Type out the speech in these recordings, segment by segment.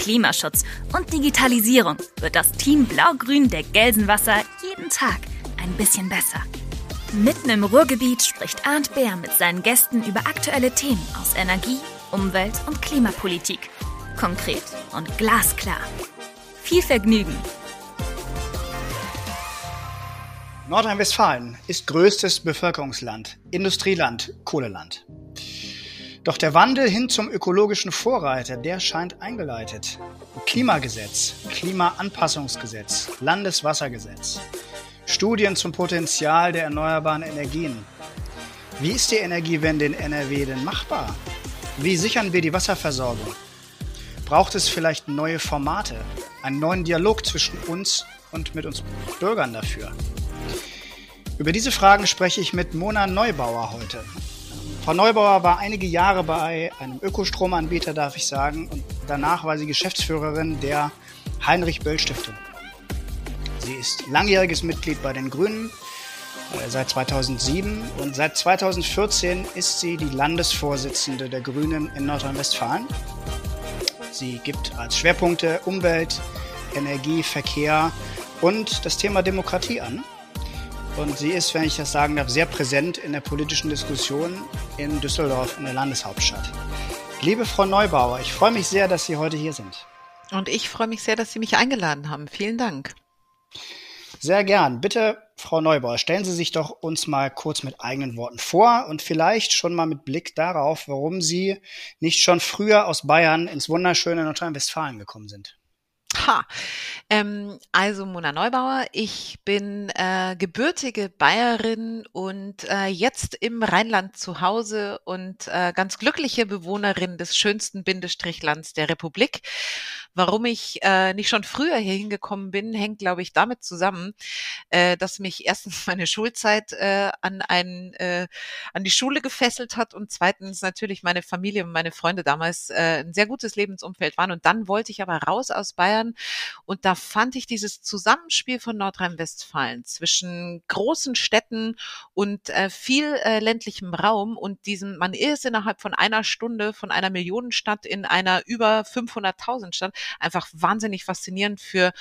Klimaschutz und Digitalisierung wird das Team Blau-Grün der Gelsenwasser jeden Tag ein bisschen besser. Mitten im Ruhrgebiet spricht Arndt Bär mit seinen Gästen über aktuelle Themen aus Energie, Umwelt und Klimapolitik. Konkret und glasklar. Viel Vergnügen! Nordrhein-Westfalen ist größtes Bevölkerungsland, Industrieland, Kohleland. Doch der Wandel hin zum ökologischen Vorreiter, der scheint eingeleitet. Klimagesetz, Klimaanpassungsgesetz, Landeswassergesetz, Studien zum Potenzial der erneuerbaren Energien. Wie ist die Energiewende in NRW denn machbar? Wie sichern wir die Wasserversorgung? Braucht es vielleicht neue Formate, einen neuen Dialog zwischen uns und mit uns Bürgern dafür? Über diese Fragen spreche ich mit Mona Neubauer heute. Frau Neubauer war einige Jahre bei einem Ökostromanbieter, darf ich sagen, und danach war sie Geschäftsführerin der Heinrich Böll Stiftung. Sie ist langjähriges Mitglied bei den Grünen äh, seit 2007 und seit 2014 ist sie die Landesvorsitzende der Grünen in Nordrhein-Westfalen. Sie gibt als Schwerpunkte Umwelt, Energie, Verkehr und das Thema Demokratie an. Und sie ist, wenn ich das sagen darf, sehr präsent in der politischen Diskussion in Düsseldorf, in der Landeshauptstadt. Liebe Frau Neubauer, ich freue mich sehr, dass Sie heute hier sind. Und ich freue mich sehr, dass Sie mich eingeladen haben. Vielen Dank. Sehr gern. Bitte, Frau Neubauer, stellen Sie sich doch uns mal kurz mit eigenen Worten vor und vielleicht schon mal mit Blick darauf, warum Sie nicht schon früher aus Bayern ins wunderschöne Nordrhein-Westfalen gekommen sind. Ha, ähm, also Mona Neubauer, ich bin äh, gebürtige Bayerin und äh, jetzt im Rheinland zu Hause und äh, ganz glückliche Bewohnerin des schönsten Bindestrichlands der Republik. Warum ich äh, nicht schon früher hier hingekommen bin, hängt, glaube ich, damit zusammen, äh, dass mich erstens meine Schulzeit äh, an, ein, äh, an die Schule gefesselt hat und zweitens natürlich meine Familie und meine Freunde damals äh, ein sehr gutes Lebensumfeld waren. Und dann wollte ich aber raus aus Bayern und da fand ich dieses Zusammenspiel von Nordrhein-Westfalen zwischen großen Städten und äh, viel äh, ländlichem Raum und diesem, man ist innerhalb von einer Stunde von einer Millionenstadt in einer über 500.000 Stadt einfach wahnsinnig faszinierend für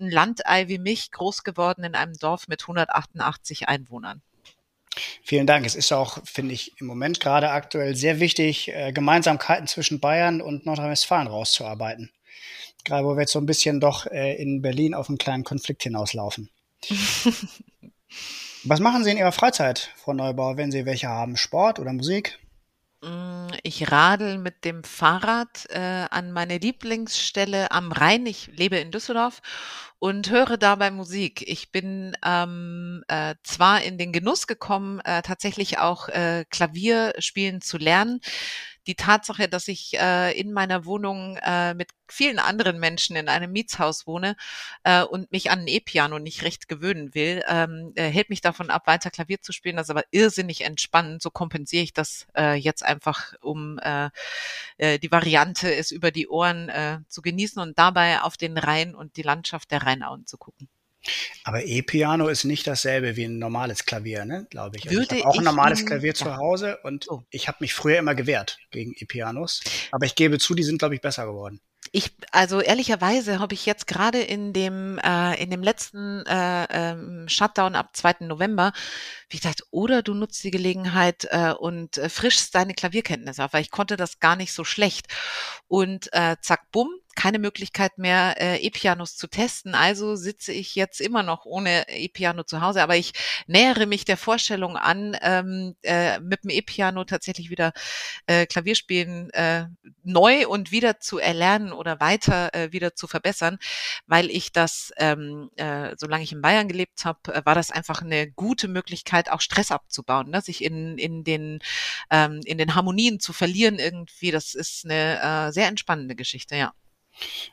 ein Landei wie mich, groß geworden in einem Dorf mit 188 Einwohnern. Vielen Dank. Es ist auch, finde ich, im Moment gerade aktuell sehr wichtig, äh, Gemeinsamkeiten zwischen Bayern und Nordrhein-Westfalen rauszuarbeiten. Gerade wo wir jetzt so ein bisschen doch äh, in Berlin auf einen kleinen Konflikt hinauslaufen. Was machen Sie in Ihrer Freizeit, Frau Neubauer, wenn Sie welche haben? Sport oder Musik? Mm, ich radel mit dem Fahrrad äh, an meine Lieblingsstelle am Rhein. Ich lebe in Düsseldorf und höre dabei Musik. Ich bin ähm, äh, zwar in den Genuss gekommen, äh, tatsächlich auch äh, Klavier spielen zu lernen die Tatsache, dass ich äh, in meiner Wohnung äh, mit vielen anderen Menschen in einem Mietshaus wohne äh, und mich an ein E-Piano nicht recht gewöhnen will, ähm, äh, hält mich davon ab, weiter Klavier zu spielen. Das ist aber irrsinnig entspannend. So kompensiere ich das äh, jetzt einfach, um äh, äh, die Variante, es über die Ohren äh, zu genießen und dabei auf den Rhein und die Landschaft der Rheinauen zu gucken. Aber E-Piano ist nicht dasselbe wie ein normales Klavier, ne? glaube ich. Also Würde ich habe auch ein normales Klavier zu Hause und oh. ich habe mich früher immer gewehrt gegen E-Pianos. Aber ich gebe zu, die sind, glaube ich, besser geworden. Ich, also ehrlicherweise habe ich jetzt gerade in dem äh, in dem letzten äh, ähm, Shutdown ab 2. November, wie gesagt, oder du nutzt die Gelegenheit äh, und äh, frischst deine Klavierkenntnisse auf, weil ich konnte das gar nicht so schlecht. Und äh, zack, bumm, keine Möglichkeit mehr, äh, E-Pianos zu testen. Also sitze ich jetzt immer noch ohne E-Piano zu Hause. Aber ich nähere mich der Vorstellung an, ähm, äh, mit dem E-Piano tatsächlich wieder äh, Klavierspielen äh, neu und wieder zu erlernen oder weiter äh, wieder zu verbessern, weil ich das, ähm, äh, solange ich in Bayern gelebt habe, äh, war das einfach eine gute Möglichkeit, auch Stress abzubauen, ne? sich in, in, den, ähm, in den Harmonien zu verlieren irgendwie. Das ist eine äh, sehr entspannende Geschichte, ja.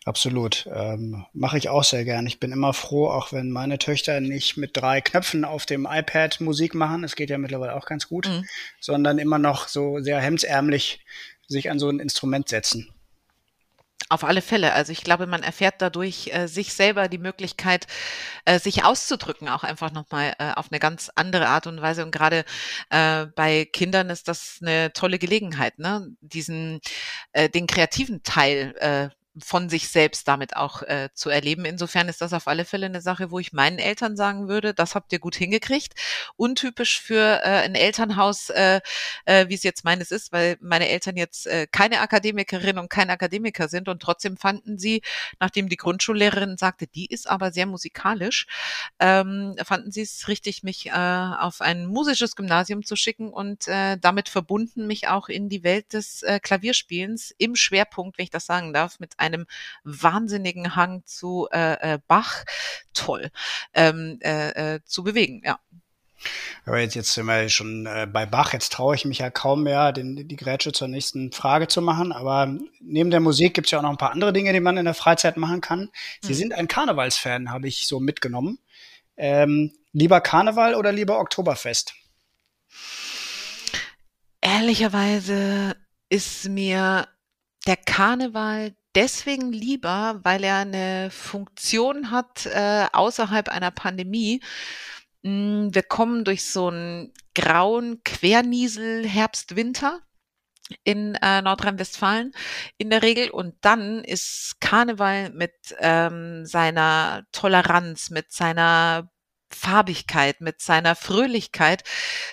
Absolut. Ähm, Mache ich auch sehr gern. Ich bin immer froh, auch wenn meine Töchter nicht mit drei Knöpfen auf dem iPad Musik machen, es geht ja mittlerweile auch ganz gut, mhm. sondern immer noch so sehr hemdsärmlich sich an so ein Instrument setzen. Auf alle Fälle. Also ich glaube, man erfährt dadurch äh, sich selber die Möglichkeit, äh, sich auszudrücken, auch einfach nochmal äh, auf eine ganz andere Art und Weise. Und gerade äh, bei Kindern ist das eine tolle Gelegenheit, ne? diesen äh, den kreativen Teil äh, von sich selbst damit auch äh, zu erleben. Insofern ist das auf alle Fälle eine Sache, wo ich meinen Eltern sagen würde, das habt ihr gut hingekriegt. Untypisch für äh, ein Elternhaus, äh, äh, wie es jetzt meines ist, weil meine Eltern jetzt äh, keine Akademikerin und kein Akademiker sind und trotzdem fanden sie, nachdem die Grundschullehrerin sagte, die ist aber sehr musikalisch, ähm, fanden sie es richtig, mich äh, auf ein musisches Gymnasium zu schicken und äh, damit verbunden mich auch in die Welt des äh, Klavierspielens im Schwerpunkt, wenn ich das sagen darf, mit einem wahnsinnigen Hang zu äh, äh, Bach, toll, ähm, äh, äh, zu bewegen, ja. Aber jetzt, jetzt sind wir schon äh, bei Bach. Jetzt traue ich mich ja kaum mehr, den, die Grätsche zur nächsten Frage zu machen. Aber neben der Musik gibt es ja auch noch ein paar andere Dinge, die man in der Freizeit machen kann. Sie hm. sind ein Karnevalsfan, habe ich so mitgenommen. Ähm, lieber Karneval oder lieber Oktoberfest? Ehrlicherweise ist mir der Karneval deswegen lieber, weil er eine Funktion hat äh, außerhalb einer Pandemie. Hm, wir kommen durch so einen grauen Querniesel Herbst, Winter in äh, Nordrhein-Westfalen in der Regel. Und dann ist Karneval mit ähm, seiner Toleranz, mit seiner Farbigkeit, mit seiner Fröhlichkeit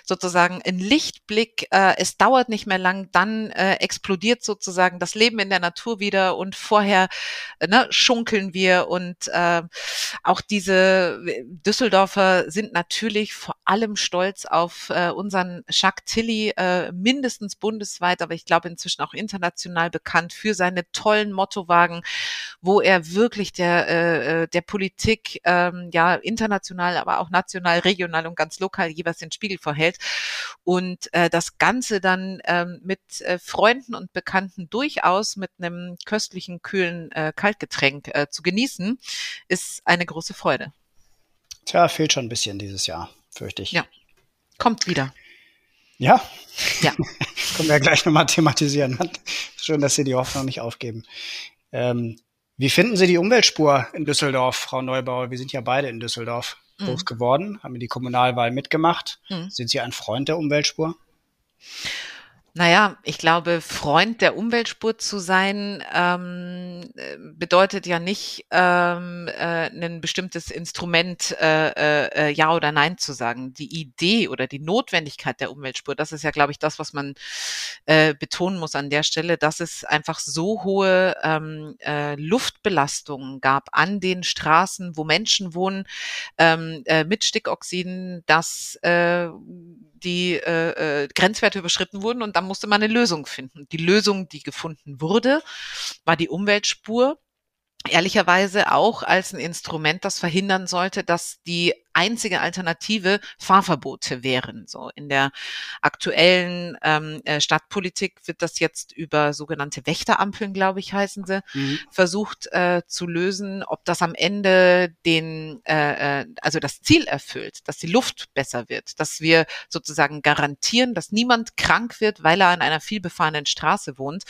sozusagen ein Lichtblick. Äh, es dauert nicht mehr lang, dann äh, explodiert sozusagen das Leben in der Natur wieder und vorher äh, ne, schunkeln wir und äh, auch diese Düsseldorfer sind natürlich vor allem stolz auf äh, unseren Jacques Tilly, äh, mindestens bundesweit, aber ich glaube inzwischen auch international bekannt für seine tollen Mottowagen, wo er wirklich der, äh, äh der Politik ähm, ja international aber auch national, regional und ganz lokal jeweils den Spiegel vorhält. Und äh, das Ganze dann ähm, mit äh, Freunden und Bekannten durchaus mit einem köstlichen, kühlen äh, Kaltgetränk äh, zu genießen, ist eine große Freude. Tja, fehlt schon ein bisschen dieses Jahr, fürchte ich. Ja, kommt wieder. Ja? Ja. Können wir ja gleich nochmal thematisieren. Schön, dass Sie die Hoffnung nicht aufgeben. Ähm, wie finden Sie die Umweltspur in Düsseldorf, Frau Neubauer? Wir sind ja beide in Düsseldorf groß mhm. geworden, haben die Kommunalwahl mitgemacht. Mhm. Sind Sie ein Freund der Umweltspur? Naja, ich glaube, Freund der Umweltspur zu sein, ähm, bedeutet ja nicht, ähm, äh, ein bestimmtes Instrument äh, äh, Ja oder Nein zu sagen. Die Idee oder die Notwendigkeit der Umweltspur, das ist ja, glaube ich, das, was man äh, betonen muss an der Stelle, dass es einfach so hohe ähm, äh, Luftbelastungen gab an den Straßen, wo Menschen wohnen, ähm, äh, mit Stickoxiden, dass äh, die äh, äh, Grenzwerte überschritten wurden und dann musste man eine Lösung finden. Die Lösung, die gefunden wurde, war die Umweltspur ehrlicherweise auch als ein Instrument, das verhindern sollte, dass die einzige Alternative Fahrverbote wären. So in der aktuellen ähm, äh, Stadtpolitik wird das jetzt über sogenannte Wächterampeln, glaube ich, heißen sie, mhm. versucht äh, zu lösen. Ob das am Ende den, äh, äh, also das Ziel erfüllt, dass die Luft besser wird, dass wir sozusagen garantieren, dass niemand krank wird, weil er an einer vielbefahrenen Straße wohnt.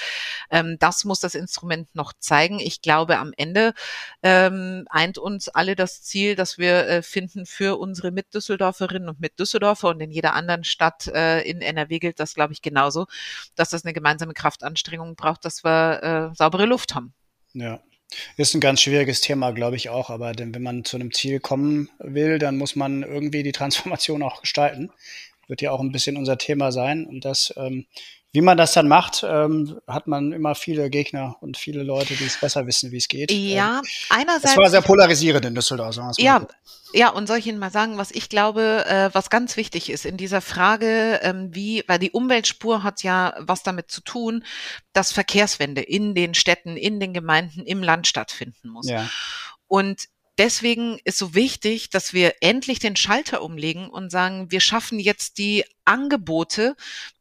Ähm, das muss das Instrument noch zeigen. Ich glaube, am Ende ähm, eint uns alle das Ziel, dass wir äh, finden für unsere Mitdüsseldorferinnen und Mitdüsseldorfer und in jeder anderen Stadt äh, in NRW gilt das, glaube ich, genauso, dass das eine gemeinsame Kraftanstrengung braucht, dass wir äh, saubere Luft haben. Ja. Ist ein ganz schwieriges Thema, glaube ich auch, aber denn wenn man zu einem Ziel kommen will, dann muss man irgendwie die Transformation auch gestalten. Wird ja auch ein bisschen unser Thema sein und das ähm, wie man das dann macht, ähm, hat man immer viele Gegner und viele Leute, die es besser wissen, wie es geht. Ja, ähm, einerseits. Es war sehr polarisierend in Düsseldorf. Sagen ja, mal. ja, und soll ich Ihnen mal sagen, was ich glaube, äh, was ganz wichtig ist in dieser Frage, ähm, wie, weil die Umweltspur hat ja was damit zu tun, dass Verkehrswende in den Städten, in den Gemeinden, im Land stattfinden muss. Ja. Und deswegen ist so wichtig, dass wir endlich den Schalter umlegen und sagen, wir schaffen jetzt die Angebote,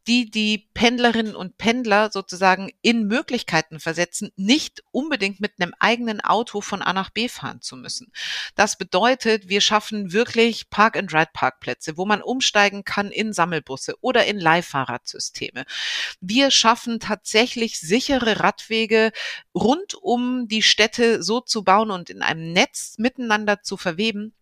die die Pendlerinnen und Pendler sozusagen in Möglichkeiten versetzen, nicht unbedingt mit einem eigenen Auto von A nach B fahren zu müssen. Das bedeutet, wir schaffen wirklich Park-and-Ride-Parkplätze, wo man umsteigen kann in Sammelbusse oder in Leihfahrradsysteme. Wir schaffen tatsächlich sichere Radwege rund um die Städte so zu bauen und in einem Netz miteinander zu verweben,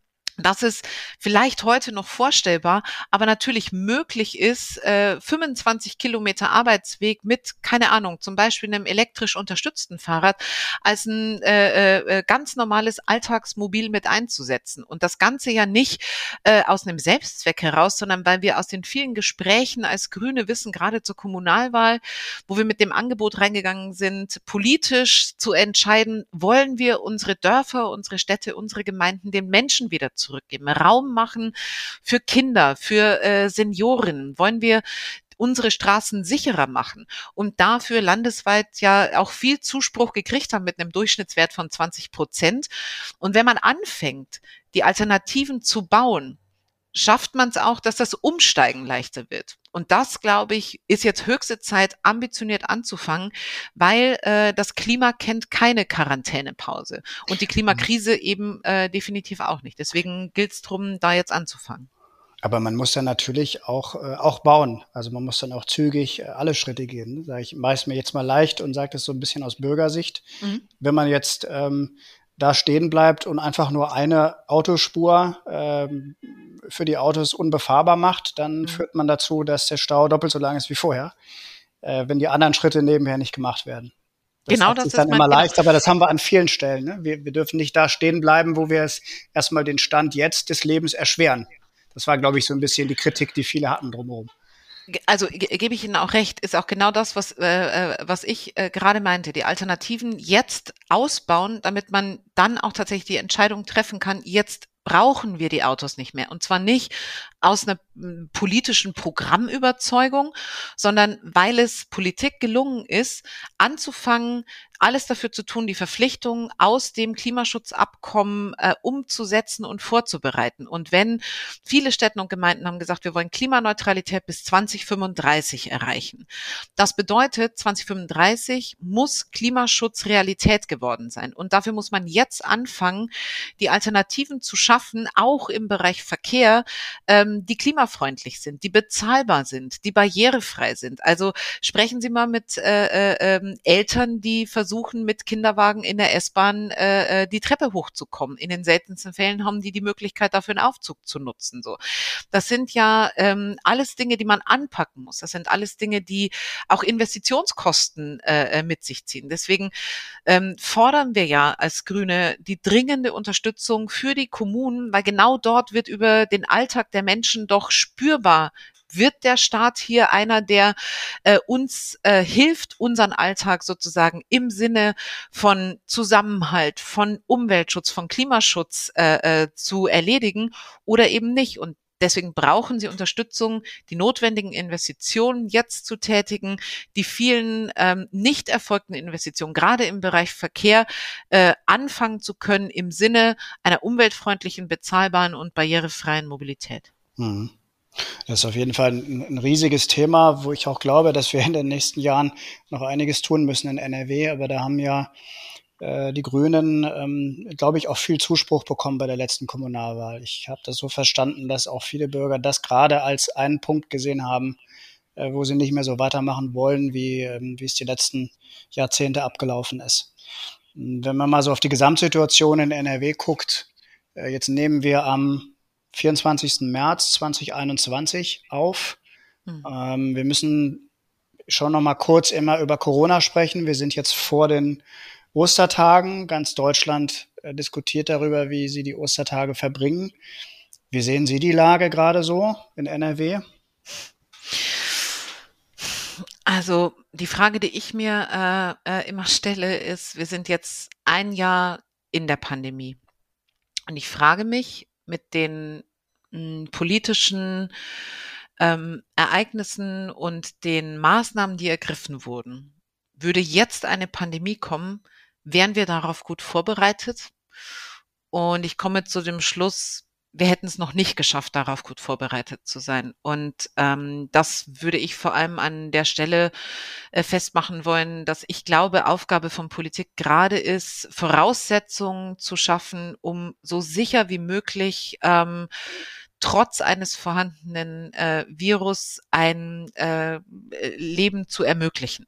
dass es vielleicht heute noch vorstellbar, aber natürlich möglich ist, äh, 25 Kilometer Arbeitsweg mit, keine Ahnung, zum Beispiel einem elektrisch unterstützten Fahrrad als ein äh, äh, ganz normales Alltagsmobil mit einzusetzen. Und das Ganze ja nicht äh, aus einem Selbstzweck heraus, sondern weil wir aus den vielen Gesprächen als Grüne wissen, gerade zur Kommunalwahl, wo wir mit dem Angebot reingegangen sind, politisch zu entscheiden, wollen wir unsere Dörfer, unsere Städte, unsere Gemeinden den Menschen wieder zu zurückgeben, Raum machen für Kinder, für äh, Senioren. Wollen wir unsere Straßen sicherer machen und dafür landesweit ja auch viel Zuspruch gekriegt haben mit einem Durchschnittswert von 20 Prozent. Und wenn man anfängt, die Alternativen zu bauen, schafft man es auch, dass das Umsteigen leichter wird. Und das, glaube ich, ist jetzt höchste Zeit, ambitioniert anzufangen, weil äh, das Klima kennt keine Quarantänepause und die Klimakrise eben äh, definitiv auch nicht. Deswegen gilt es darum, da jetzt anzufangen. Aber man muss dann natürlich auch, äh, auch bauen. Also man muss dann auch zügig äh, alle Schritte gehen. Ne? Sag ich mache mir jetzt mal leicht und sage das so ein bisschen aus Bürgersicht. Mhm. Wenn man jetzt ähm, da stehen bleibt und einfach nur eine Autospur ähm, für die Autos unbefahrbar macht, dann mhm. führt man dazu, dass der Stau doppelt so lang ist wie vorher, äh, wenn die anderen Schritte nebenher nicht gemacht werden. Das genau, das ist dann immer leicht, aber das haben wir an vielen Stellen. Ne? Wir, wir dürfen nicht da stehen bleiben, wo wir es erstmal den Stand jetzt des Lebens erschweren. Das war, glaube ich, so ein bisschen die Kritik, die viele hatten drumherum also gebe ich Ihnen auch recht, ist auch genau das, was, äh, äh, was ich äh, gerade meinte. Die Alternativen jetzt ausbauen, damit man dann auch tatsächlich die Entscheidung treffen kann, jetzt brauchen wir die Autos nicht mehr. Und zwar nicht aus einer hm, politischen Programmüberzeugung, sondern weil es Politik gelungen ist, anzufangen, alles dafür zu tun, die Verpflichtungen aus dem Klimaschutzabkommen äh, umzusetzen und vorzubereiten. Und wenn viele Städte und Gemeinden haben gesagt, wir wollen Klimaneutralität bis 2035 erreichen. Das bedeutet, 2035 muss Klimaschutz Realität geworden sein. Und dafür muss man jetzt anfangen, die Alternativen zu schaffen, auch im Bereich Verkehr, ähm, die klimafreundlich sind, die bezahlbar sind, die barrierefrei sind. Also sprechen Sie mal mit äh, äh, ähm, Eltern, die versuchen, versuchen, mit Kinderwagen in der S-Bahn äh, äh, die Treppe hochzukommen. In den seltensten Fällen haben die die Möglichkeit, dafür einen Aufzug zu nutzen. So, das sind ja ähm, alles Dinge, die man anpacken muss. Das sind alles Dinge, die auch Investitionskosten äh, äh, mit sich ziehen. Deswegen ähm, fordern wir ja als Grüne die dringende Unterstützung für die Kommunen, weil genau dort wird über den Alltag der Menschen doch spürbar wird der Staat hier einer, der äh, uns äh, hilft, unseren Alltag sozusagen im Sinne von Zusammenhalt, von Umweltschutz, von Klimaschutz äh, äh, zu erledigen oder eben nicht? Und Deswegen brauchen sie Unterstützung, die notwendigen Investitionen jetzt zu tätigen, die vielen ähm, nicht erfolgten Investitionen, gerade im Bereich Verkehr, äh, anfangen zu können im Sinne einer umweltfreundlichen, bezahlbaren und barrierefreien Mobilität. Mhm. Das ist auf jeden Fall ein, ein, riesiges Thema, wo ich auch glaube, dass wir in den nächsten Jahren noch einiges tun müssen in NRW. Aber da haben ja äh, die Grünen, ähm, glaube ich, auch viel Zuspruch bekommen bei der letzten Kommunalwahl. Ich habe das so verstanden, dass auch viele Bürger das gerade als einen Punkt gesehen haben, äh, wo sie nicht mehr so weitermachen wollen, wie, ähm, es die letzten Jahrzehnte abgelaufen ist. Wenn man mal so auf die Gesamtsituation in NRW guckt, äh, jetzt nehmen wir am 24. März 2021 auf. Mhm. Ähm, wir müssen schon noch mal kurz immer über Corona sprechen. Wir sind jetzt vor den Ostertagen. Ganz Deutschland äh, diskutiert darüber, wie sie die Ostertage verbringen. Wie sehen Sie die Lage gerade so in NRW? Also die Frage, die ich mir äh, äh, immer stelle, ist, wir sind jetzt ein Jahr in der Pandemie. Und ich frage mich mit den hm, politischen ähm, Ereignissen und den Maßnahmen, die ergriffen wurden. Würde jetzt eine Pandemie kommen, wären wir darauf gut vorbereitet? Und ich komme zu dem Schluss, wir hätten es noch nicht geschafft, darauf gut vorbereitet zu sein. Und ähm, das würde ich vor allem an der Stelle äh, festmachen wollen, dass ich glaube, Aufgabe von Politik gerade ist, Voraussetzungen zu schaffen, um so sicher wie möglich ähm, trotz eines vorhandenen äh, Virus ein äh, Leben zu ermöglichen.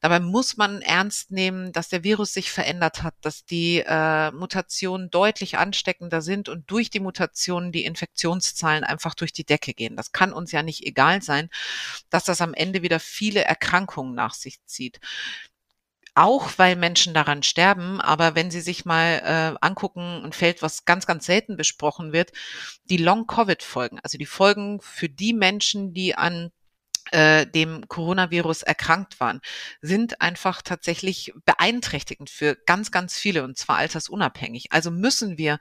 Dabei muss man ernst nehmen, dass der Virus sich verändert hat, dass die äh, Mutationen deutlich ansteckender sind und durch die Mutationen die Infektionszahlen einfach durch die Decke gehen. Das kann uns ja nicht egal sein, dass das am Ende wieder viele Erkrankungen nach sich zieht auch weil Menschen daran sterben. Aber wenn Sie sich mal äh, angucken, ein Feld, was ganz, ganz selten besprochen wird, die Long-Covid-Folgen, also die Folgen für die Menschen, die an äh, dem Coronavirus erkrankt waren, sind einfach tatsächlich beeinträchtigend für ganz, ganz viele und zwar altersunabhängig. Also müssen wir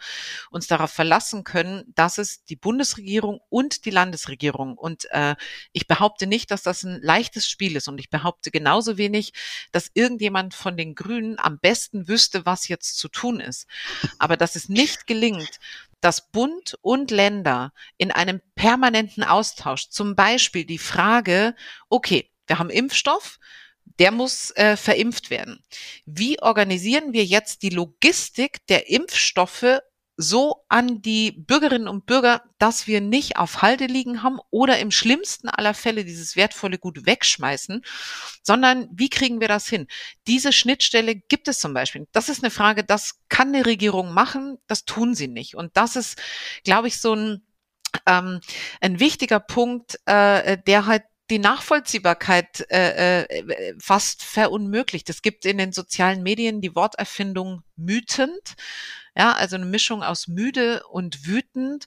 uns darauf verlassen können, dass es die Bundesregierung und die Landesregierung und äh, ich behaupte nicht, dass das ein leichtes Spiel ist und ich behaupte genauso wenig, dass irgendjemand von den Grünen am besten wüsste, was jetzt zu tun ist. Aber dass es nicht gelingt, dass Bund und Länder in einem permanenten Austausch, zum Beispiel die Frage, okay, wir haben Impfstoff, der muss äh, verimpft werden. Wie organisieren wir jetzt die Logistik der Impfstoffe so an die Bürgerinnen und Bürger, dass wir nicht auf Halde liegen haben oder im schlimmsten aller Fälle dieses wertvolle Gut wegschmeißen, sondern wie kriegen wir das hin? Diese Schnittstelle gibt es zum Beispiel. Das ist eine Frage, das kann eine Regierung machen, das tun sie nicht. Und das ist, glaube ich, so ein, ähm, ein wichtiger Punkt, äh, der halt die Nachvollziehbarkeit äh, äh, fast verunmöglicht. Es gibt in den sozialen Medien die Worterfindung mütend. Ja, also eine Mischung aus müde und wütend.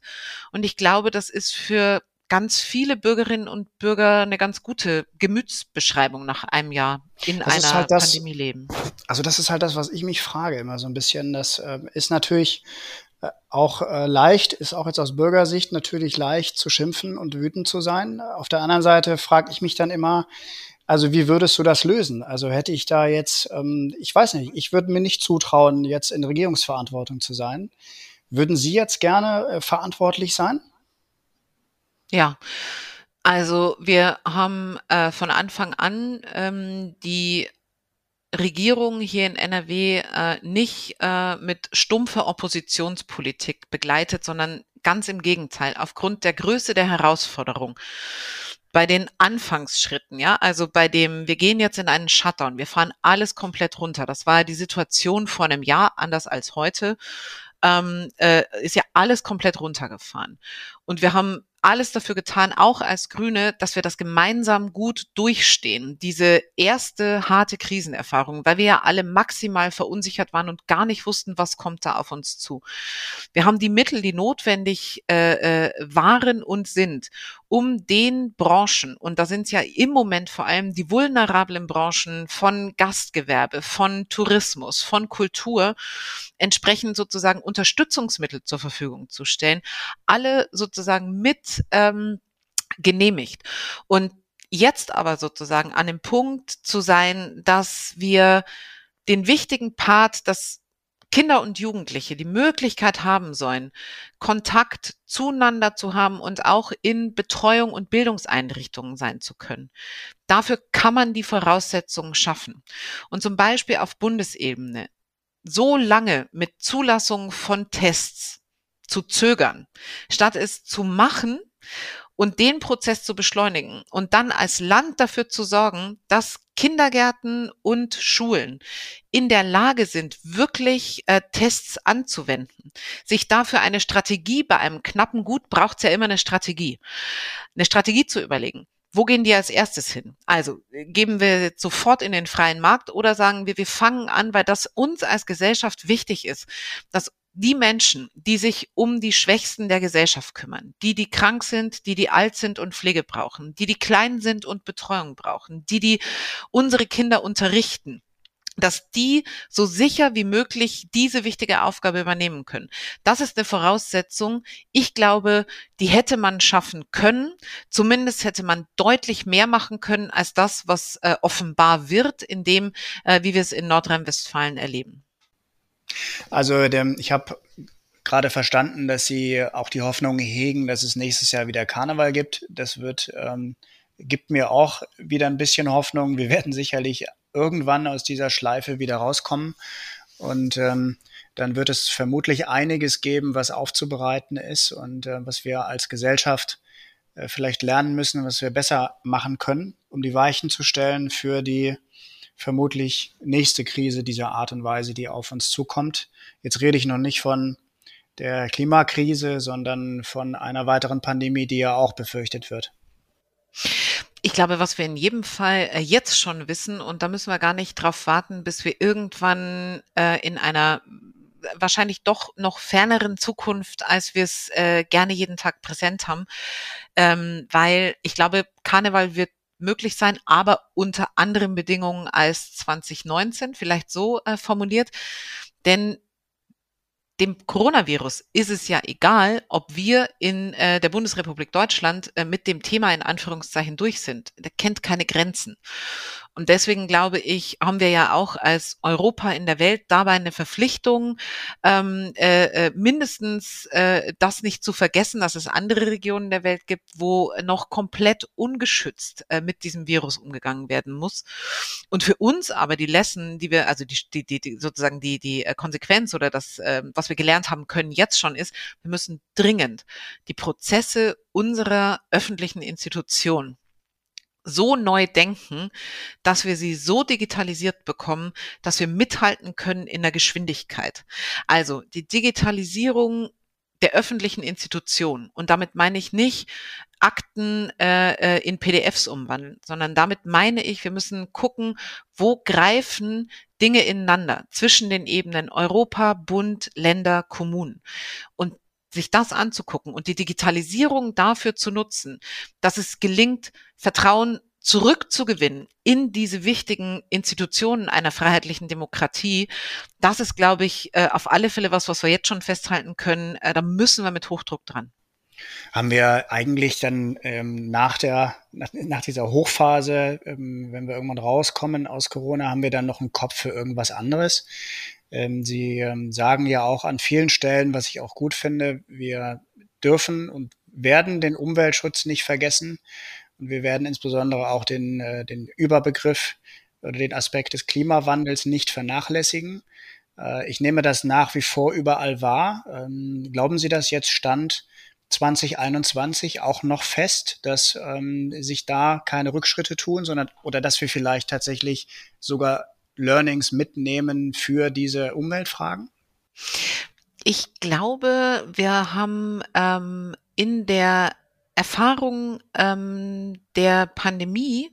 Und ich glaube, das ist für ganz viele Bürgerinnen und Bürger eine ganz gute Gemütsbeschreibung nach einem Jahr in das einer halt das, Pandemie leben. Also das ist halt das, was ich mich frage immer so ein bisschen. Das äh, ist natürlich äh, auch äh, leicht, ist auch jetzt aus Bürgersicht natürlich leicht zu schimpfen und wütend zu sein. Auf der anderen Seite frage ich mich dann immer, also wie würdest du das lösen? Also hätte ich da jetzt, ähm, ich weiß nicht, ich würde mir nicht zutrauen, jetzt in Regierungsverantwortung zu sein. Würden Sie jetzt gerne äh, verantwortlich sein? Ja, also wir haben äh, von Anfang an ähm, die Regierung hier in NRW äh, nicht äh, mit stumpfer Oppositionspolitik begleitet, sondern ganz im Gegenteil, aufgrund der Größe der Herausforderung bei den Anfangsschritten, ja, also bei dem, wir gehen jetzt in einen Shutdown, wir fahren alles komplett runter. Das war die Situation vor einem Jahr, anders als heute, ähm, äh, ist ja alles komplett runtergefahren. Und wir haben alles dafür getan, auch als Grüne, dass wir das gemeinsam gut durchstehen. Diese erste harte Krisenerfahrung, weil wir ja alle maximal verunsichert waren und gar nicht wussten, was kommt da auf uns zu. Wir haben die Mittel, die notwendig äh, äh, waren und sind, um den Branchen, und da sind ja im Moment vor allem die vulnerablen Branchen von Gastgewerbe, von Tourismus, von Kultur, entsprechend sozusagen Unterstützungsmittel zur Verfügung zu stellen, alle sozusagen mit ähm, genehmigt. Und jetzt aber sozusagen an dem Punkt zu sein, dass wir den wichtigen Part, dass Kinder und Jugendliche die Möglichkeit haben sollen, Kontakt zueinander zu haben und auch in Betreuung und Bildungseinrichtungen sein zu können. Dafür kann man die Voraussetzungen schaffen. Und zum Beispiel auf Bundesebene so lange mit Zulassung von Tests zu zögern, statt es zu machen und den Prozess zu beschleunigen und dann als Land dafür zu sorgen, dass Kindergärten und Schulen in der Lage sind, wirklich äh, Tests anzuwenden, sich dafür eine Strategie bei einem knappen Gut braucht es ja immer eine Strategie, eine Strategie zu überlegen. Wo gehen die als erstes hin? Also geben wir sofort in den freien Markt oder sagen wir, wir fangen an, weil das uns als Gesellschaft wichtig ist, dass die Menschen, die sich um die Schwächsten der Gesellschaft kümmern, die, die krank sind, die, die alt sind und Pflege brauchen, die, die klein sind und Betreuung brauchen, die, die unsere Kinder unterrichten, dass die so sicher wie möglich diese wichtige Aufgabe übernehmen können. Das ist eine Voraussetzung. Ich glaube, die hätte man schaffen können. Zumindest hätte man deutlich mehr machen können als das, was äh, offenbar wird, in dem, äh, wie wir es in Nordrhein-Westfalen erleben. Also ich habe gerade verstanden, dass Sie auch die Hoffnung hegen, dass es nächstes Jahr wieder Karneval gibt. Das wird, ähm, gibt mir auch wieder ein bisschen Hoffnung. Wir werden sicherlich irgendwann aus dieser Schleife wieder rauskommen. Und ähm, dann wird es vermutlich einiges geben, was aufzubereiten ist und äh, was wir als Gesellschaft äh, vielleicht lernen müssen, was wir besser machen können, um die Weichen zu stellen für die vermutlich nächste Krise dieser Art und Weise, die auf uns zukommt. Jetzt rede ich noch nicht von der Klimakrise, sondern von einer weiteren Pandemie, die ja auch befürchtet wird. Ich glaube, was wir in jedem Fall äh, jetzt schon wissen, und da müssen wir gar nicht drauf warten, bis wir irgendwann äh, in einer wahrscheinlich doch noch ferneren Zukunft, als wir es äh, gerne jeden Tag präsent haben, ähm, weil ich glaube, Karneval wird möglich sein, aber unter anderen Bedingungen als 2019, vielleicht so äh, formuliert. Denn dem Coronavirus ist es ja egal, ob wir in äh, der Bundesrepublik Deutschland äh, mit dem Thema in Anführungszeichen durch sind. Der kennt keine Grenzen. Und deswegen glaube ich, haben wir ja auch als Europa in der Welt dabei eine Verpflichtung, ähm, äh, äh, mindestens äh, das nicht zu vergessen, dass es andere Regionen der Welt gibt, wo noch komplett ungeschützt äh, mit diesem Virus umgegangen werden muss. Und für uns aber die Lesson, die wir, also die, die, die, sozusagen die, die äh, Konsequenz oder das, äh, was wir gelernt haben können jetzt schon ist, wir müssen dringend die Prozesse unserer öffentlichen Institutionen so neu denken, dass wir sie so digitalisiert bekommen, dass wir mithalten können in der Geschwindigkeit. Also die Digitalisierung der öffentlichen Institutionen. Und damit meine ich nicht Akten äh, äh in PDFs umwandeln, sondern damit meine ich, wir müssen gucken, wo greifen Dinge ineinander zwischen den Ebenen Europa, Bund, Länder, Kommunen. Und sich das anzugucken und die Digitalisierung dafür zu nutzen, dass es gelingt, Vertrauen zurückzugewinnen in diese wichtigen Institutionen einer freiheitlichen Demokratie, das ist, glaube ich, äh, auf alle Fälle was, was wir jetzt schon festhalten können. Äh, da müssen wir mit Hochdruck dran. Haben wir eigentlich dann ähm, nach der nach, nach dieser Hochphase, ähm, wenn wir irgendwann rauskommen aus Corona, haben wir dann noch einen Kopf für irgendwas anderes? Ähm, Sie ähm, sagen ja auch an vielen Stellen, was ich auch gut finde, wir dürfen und werden den Umweltschutz nicht vergessen. Und wir werden insbesondere auch den, äh, den Überbegriff oder den Aspekt des Klimawandels nicht vernachlässigen. Äh, ich nehme das nach wie vor überall wahr. Ähm, glauben Sie, dass jetzt Stand 2021 auch noch fest, dass ähm, sich da keine Rückschritte tun, sondern oder dass wir vielleicht tatsächlich sogar Learnings mitnehmen für diese Umweltfragen? Ich glaube, wir haben ähm, in der Erfahrung ähm, der Pandemie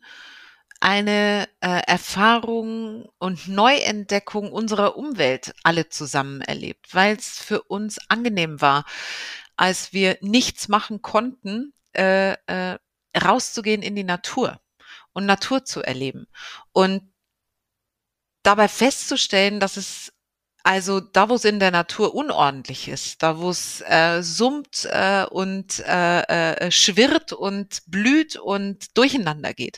eine äh, Erfahrung und Neuentdeckung unserer Umwelt alle zusammen erlebt, weil es für uns angenehm war, als wir nichts machen konnten, äh, äh, rauszugehen in die Natur und Natur zu erleben. Und dabei festzustellen, dass es also da, wo es in der Natur unordentlich ist, da, wo es äh, summt äh, und äh, äh, schwirrt und blüht und durcheinander geht,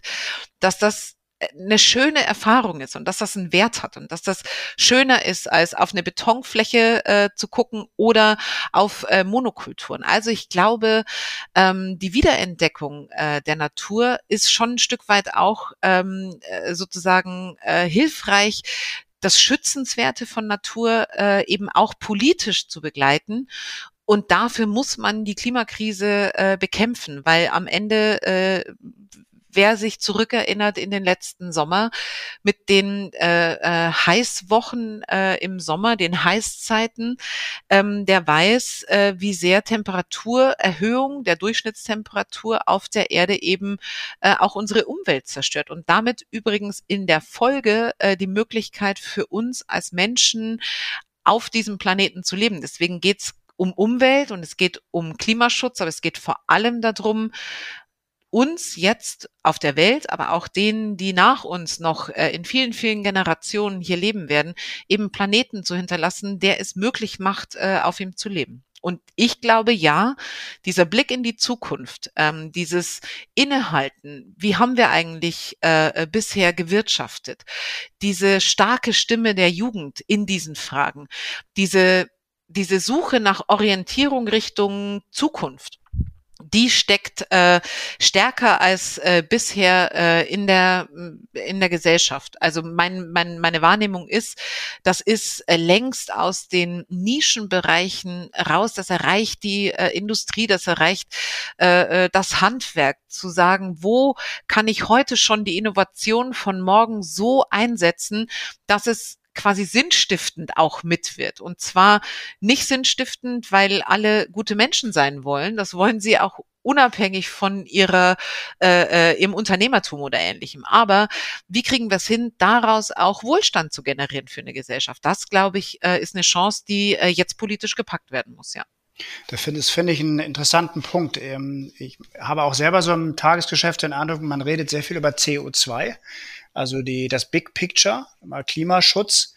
dass das eine schöne Erfahrung ist und dass das einen Wert hat und dass das schöner ist, als auf eine Betonfläche äh, zu gucken oder auf äh, Monokulturen. Also ich glaube, ähm, die Wiederentdeckung äh, der Natur ist schon ein Stück weit auch ähm, äh, sozusagen äh, hilfreich, das Schützenswerte von Natur äh, eben auch politisch zu begleiten und dafür muss man die Klimakrise äh, bekämpfen, weil am Ende äh, wer sich zurückerinnert in den letzten Sommer mit den äh, äh, Heißwochen äh, im Sommer, den Heißzeiten, ähm, der weiß, äh, wie sehr Temperaturerhöhung der Durchschnittstemperatur auf der Erde eben äh, auch unsere Umwelt zerstört und damit übrigens in der Folge äh, die Möglichkeit für uns als Menschen auf diesem Planeten zu leben. Deswegen geht's um Umwelt und es geht um Klimaschutz, aber es geht vor allem darum, uns jetzt auf der Welt, aber auch denen, die nach uns noch äh, in vielen, vielen Generationen hier leben werden, eben Planeten zu hinterlassen, der es möglich macht, äh, auf ihm zu leben. Und ich glaube, ja, dieser Blick in die Zukunft, ähm, dieses Innehalten, wie haben wir eigentlich äh, äh bisher gewirtschaftet, diese starke Stimme der Jugend in diesen Fragen, diese diese Suche nach Orientierung Richtung Zukunft die steckt äh, stärker als äh, bisher äh, in der in der Gesellschaft. Also mein, mein meine Wahrnehmung ist, das ist äh, längst aus den Nischenbereichen raus. Das erreicht die äh, Industrie, das erreicht äh, äh, das Handwerk. Zu sagen, wo kann ich heute schon die Innovation von morgen so einsetzen, dass es quasi sinnstiftend auch mit wird. Und zwar nicht sinnstiftend, weil alle gute Menschen sein wollen. Das wollen sie auch unabhängig von ihrer äh, äh, im Unternehmertum oder ähnlichem. Aber wie kriegen wir es hin, daraus auch Wohlstand zu generieren für eine Gesellschaft? Das, glaube ich, äh, ist eine Chance, die äh, jetzt politisch gepackt werden muss, ja. Das finde find ich einen interessanten Punkt. Ähm, ich habe auch selber so im Tagesgeschäft den Eindruck, man redet sehr viel über CO2 also die, das Big Picture, mal Klimaschutz.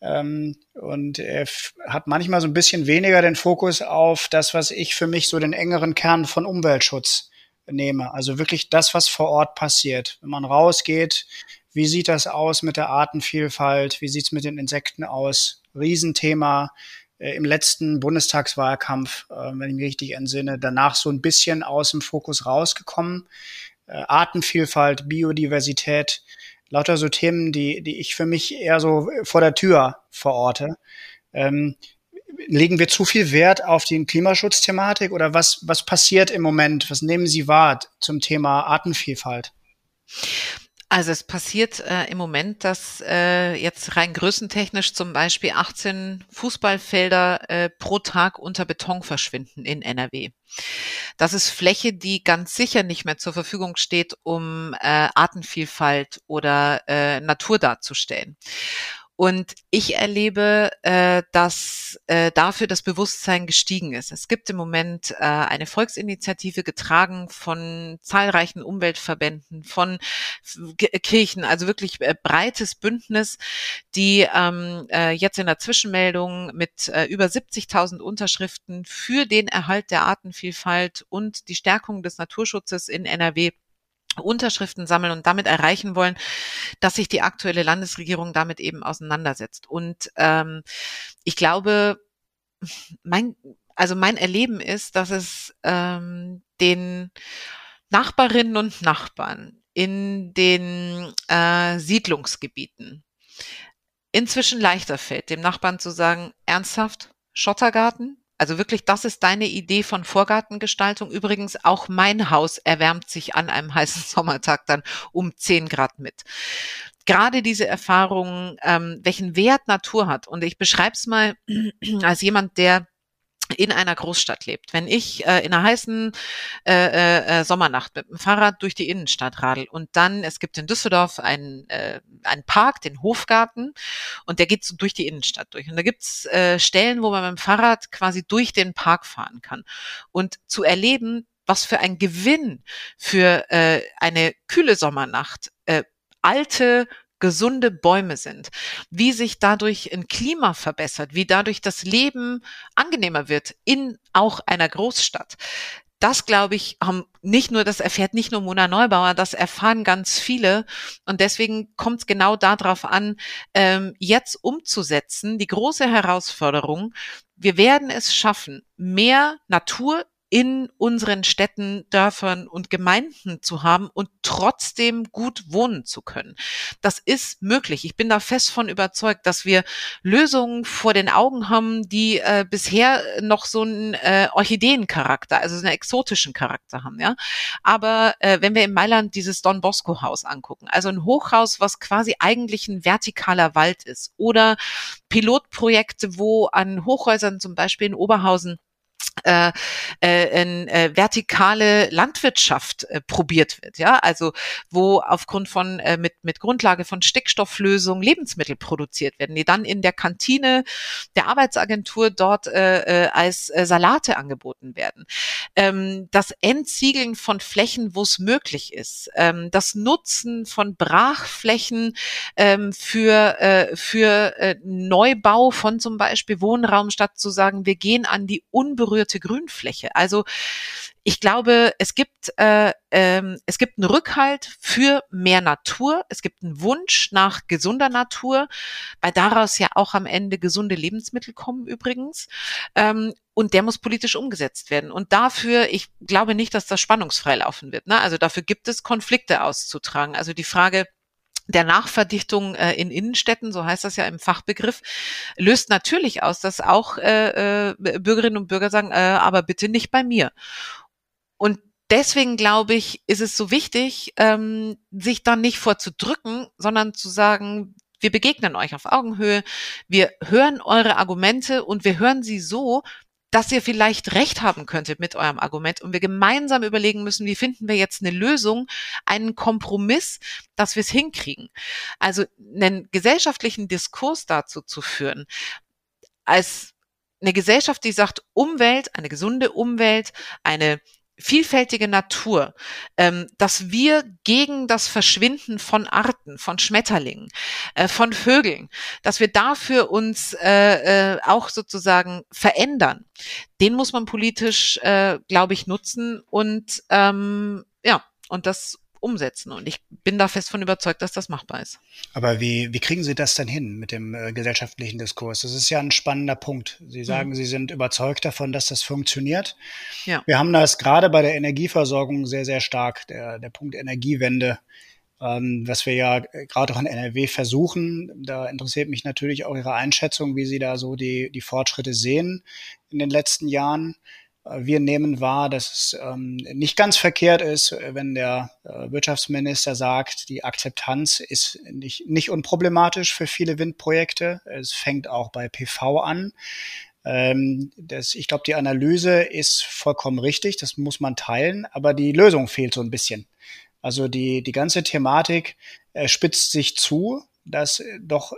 Ähm, und er hat manchmal so ein bisschen weniger den Fokus auf das, was ich für mich so den engeren Kern von Umweltschutz nehme. Also wirklich das, was vor Ort passiert. Wenn man rausgeht, wie sieht das aus mit der Artenvielfalt? Wie sieht's mit den Insekten aus? Riesenthema äh, im letzten Bundestagswahlkampf, äh, wenn ich mich richtig entsinne, danach so ein bisschen aus dem Fokus rausgekommen. Äh, Artenvielfalt, Biodiversität, lauter so Themen, die, die ich für mich eher so vor der Tür verorte. Ähm, legen wir zu viel Wert auf die Klimaschutzthematik oder was, was passiert im Moment? Was nehmen Sie wahr zum Thema Artenvielfalt? Also es passiert äh, im Moment, dass äh, jetzt rein größentechnisch zum Beispiel 18 Fußballfelder äh, pro Tag unter Beton verschwinden in NRW. Das ist Fläche, die ganz sicher nicht mehr zur Verfügung steht, um äh, Artenvielfalt oder äh, Natur darzustellen. Und ich erlebe, äh, dass äh, dafür das Bewusstsein gestiegen ist. Es gibt im Moment äh, eine Volksinitiative getragen von zahlreichen Umweltverbänden, von G Kirchen, also wirklich äh, breites Bündnis, die ähm, äh, jetzt in der Zwischenmeldung mit äh, über 70.000 Unterschriften für den Erhalt der Artenvielfalt und die Stärkung des Naturschutzes in NRW Unterschriften sammeln und damit erreichen wollen, dass sich die aktuelle Landesregierung damit eben auseinandersetzt. Und ähm, ich glaube, mein, also mein Erleben ist, dass es ähm, den Nachbarinnen und Nachbarn in den äh, Siedlungsgebieten inzwischen leichter fällt, dem Nachbarn zu sagen, ernsthaft, Schottergarten, also wirklich, das ist deine Idee von Vorgartengestaltung. Übrigens, auch mein Haus erwärmt sich an einem heißen Sommertag dann um 10 Grad mit. Gerade diese Erfahrung, ähm, welchen Wert Natur hat. Und ich beschreibe es mal als jemand, der in einer Großstadt lebt. Wenn ich äh, in einer heißen äh, äh, äh, Sommernacht mit dem Fahrrad durch die Innenstadt radel und dann, es gibt in Düsseldorf einen, äh, einen Park, den Hofgarten, und der geht so durch die Innenstadt durch. Und da gibt's äh, Stellen, wo man mit dem Fahrrad quasi durch den Park fahren kann. Und zu erleben, was für ein Gewinn für äh, eine kühle Sommernacht äh, alte gesunde Bäume sind, wie sich dadurch ein Klima verbessert, wie dadurch das Leben angenehmer wird in auch einer Großstadt. Das glaube ich, haben nicht nur, das erfährt nicht nur Mona Neubauer, das erfahren ganz viele. Und deswegen kommt es genau darauf an, ähm, jetzt umzusetzen, die große Herausforderung. Wir werden es schaffen, mehr Natur in unseren Städten, Dörfern und Gemeinden zu haben und trotzdem gut wohnen zu können. Das ist möglich. Ich bin da fest von überzeugt, dass wir Lösungen vor den Augen haben, die äh, bisher noch so einen äh, Orchideencharakter, also einen exotischen Charakter haben. Ja, aber äh, wenn wir in Mailand dieses Don Bosco Haus angucken, also ein Hochhaus, was quasi eigentlich ein vertikaler Wald ist, oder Pilotprojekte, wo an Hochhäusern zum Beispiel in Oberhausen äh, äh, äh, vertikale Landwirtschaft äh, probiert wird, ja, also wo aufgrund von äh, mit mit Grundlage von Stickstofflösung Lebensmittel produziert werden, die dann in der Kantine der Arbeitsagentur dort äh, äh, als äh, Salate angeboten werden. Ähm, das Entsiegeln von Flächen, wo es möglich ist, ähm, das Nutzen von Brachflächen ähm, für äh, für äh, Neubau von zum Beispiel Wohnraum, statt zu sagen, wir gehen an die unberührte unberührte Grünfläche. Also ich glaube, es gibt, äh, ähm, es gibt einen Rückhalt für mehr Natur. Es gibt einen Wunsch nach gesunder Natur, weil daraus ja auch am Ende gesunde Lebensmittel kommen übrigens. Ähm, und der muss politisch umgesetzt werden. Und dafür, ich glaube nicht, dass das spannungsfrei laufen wird. Ne? Also dafür gibt es Konflikte auszutragen. Also die Frage, der Nachverdichtung äh, in Innenstädten, so heißt das ja im Fachbegriff, löst natürlich aus, dass auch äh, äh, Bürgerinnen und Bürger sagen, äh, aber bitte nicht bei mir. Und deswegen glaube ich, ist es so wichtig, ähm, sich dann nicht vorzudrücken, sondern zu sagen, wir begegnen euch auf Augenhöhe, wir hören eure Argumente und wir hören sie so, dass ihr vielleicht recht haben könntet mit eurem Argument und wir gemeinsam überlegen müssen, wie finden wir jetzt eine Lösung, einen Kompromiss, dass wir es hinkriegen. Also einen gesellschaftlichen Diskurs dazu zu führen, als eine Gesellschaft, die sagt, Umwelt, eine gesunde Umwelt, eine vielfältige Natur, ähm, dass wir gegen das Verschwinden von Arten, von Schmetterlingen, äh, von Vögeln, dass wir dafür uns äh, äh, auch sozusagen verändern, den muss man politisch, äh, glaube ich, nutzen und ähm, ja, und das umsetzen. Und ich bin da fest von überzeugt, dass das machbar ist. Aber wie, wie kriegen Sie das denn hin mit dem äh, gesellschaftlichen Diskurs? Das ist ja ein spannender Punkt. Sie mhm. sagen, mhm. Sie sind überzeugt davon, dass das funktioniert. Ja. Wir haben das gerade bei der Energieversorgung sehr, sehr stark, der, der Punkt Energiewende ähm, was wir ja äh, gerade auch in NRW versuchen. Da interessiert mich natürlich auch Ihre Einschätzung, wie Sie da so die, die Fortschritte sehen in den letzten Jahren. Wir nehmen wahr, dass es ähm, nicht ganz verkehrt ist, wenn der äh, Wirtschaftsminister sagt, die Akzeptanz ist nicht, nicht unproblematisch für viele Windprojekte. Es fängt auch bei PV an. Ähm, das, ich glaube, die Analyse ist vollkommen richtig, das muss man teilen, aber die Lösung fehlt so ein bisschen. Also die, die ganze Thematik äh, spitzt sich zu dass doch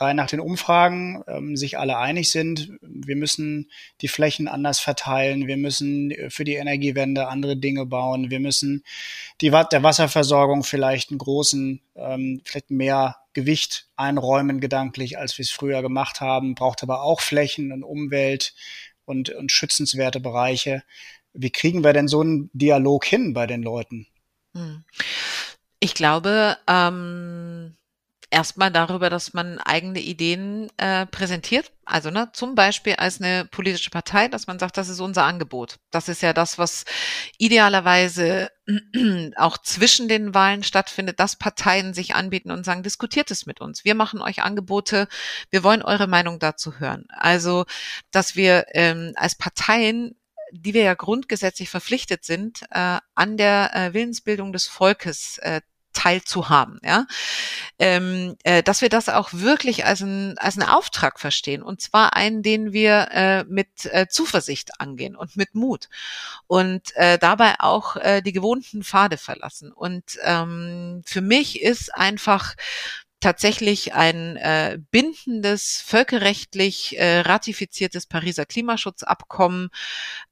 rein nach den Umfragen ähm, sich alle einig sind, wir müssen die Flächen anders verteilen, wir müssen für die Energiewende andere Dinge bauen, wir müssen die der Wasserversorgung vielleicht einen großen, ähm, vielleicht mehr Gewicht einräumen gedanklich, als wir es früher gemacht haben, braucht aber auch Flächen und Umwelt und, und schützenswerte Bereiche. Wie kriegen wir denn so einen Dialog hin bei den Leuten? Hm. Ich glaube, ähm erstmal darüber, dass man eigene Ideen äh, präsentiert. Also ne, zum Beispiel als eine politische Partei, dass man sagt, das ist unser Angebot. Das ist ja das, was idealerweise auch zwischen den Wahlen stattfindet, dass Parteien sich anbieten und sagen, diskutiert es mit uns. Wir machen euch Angebote. Wir wollen eure Meinung dazu hören. Also, dass wir ähm, als Parteien die wir ja grundgesetzlich verpflichtet sind, äh, an der äh, Willensbildung des Volkes äh, teilzuhaben, ja, ähm, äh, dass wir das auch wirklich als, ein, als einen Auftrag verstehen und zwar einen, den wir äh, mit äh, Zuversicht angehen und mit Mut und äh, dabei auch äh, die gewohnten Pfade verlassen. Und ähm, für mich ist einfach tatsächlich ein äh, bindendes, völkerrechtlich äh, ratifiziertes Pariser Klimaschutzabkommen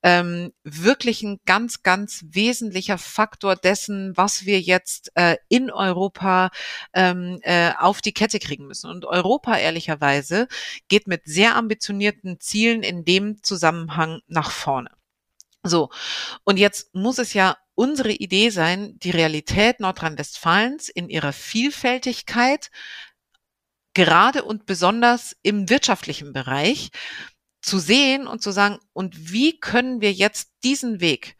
ähm, wirklich ein ganz, ganz wesentlicher Faktor dessen, was wir jetzt äh, in Europa ähm, äh, auf die Kette kriegen müssen. Und Europa, ehrlicherweise, geht mit sehr ambitionierten Zielen in dem Zusammenhang nach vorne. So, und jetzt muss es ja unsere Idee sein, die Realität Nordrhein-Westfalens in ihrer Vielfältigkeit, gerade und besonders im wirtschaftlichen Bereich, zu sehen und zu sagen, und wie können wir jetzt diesen Weg,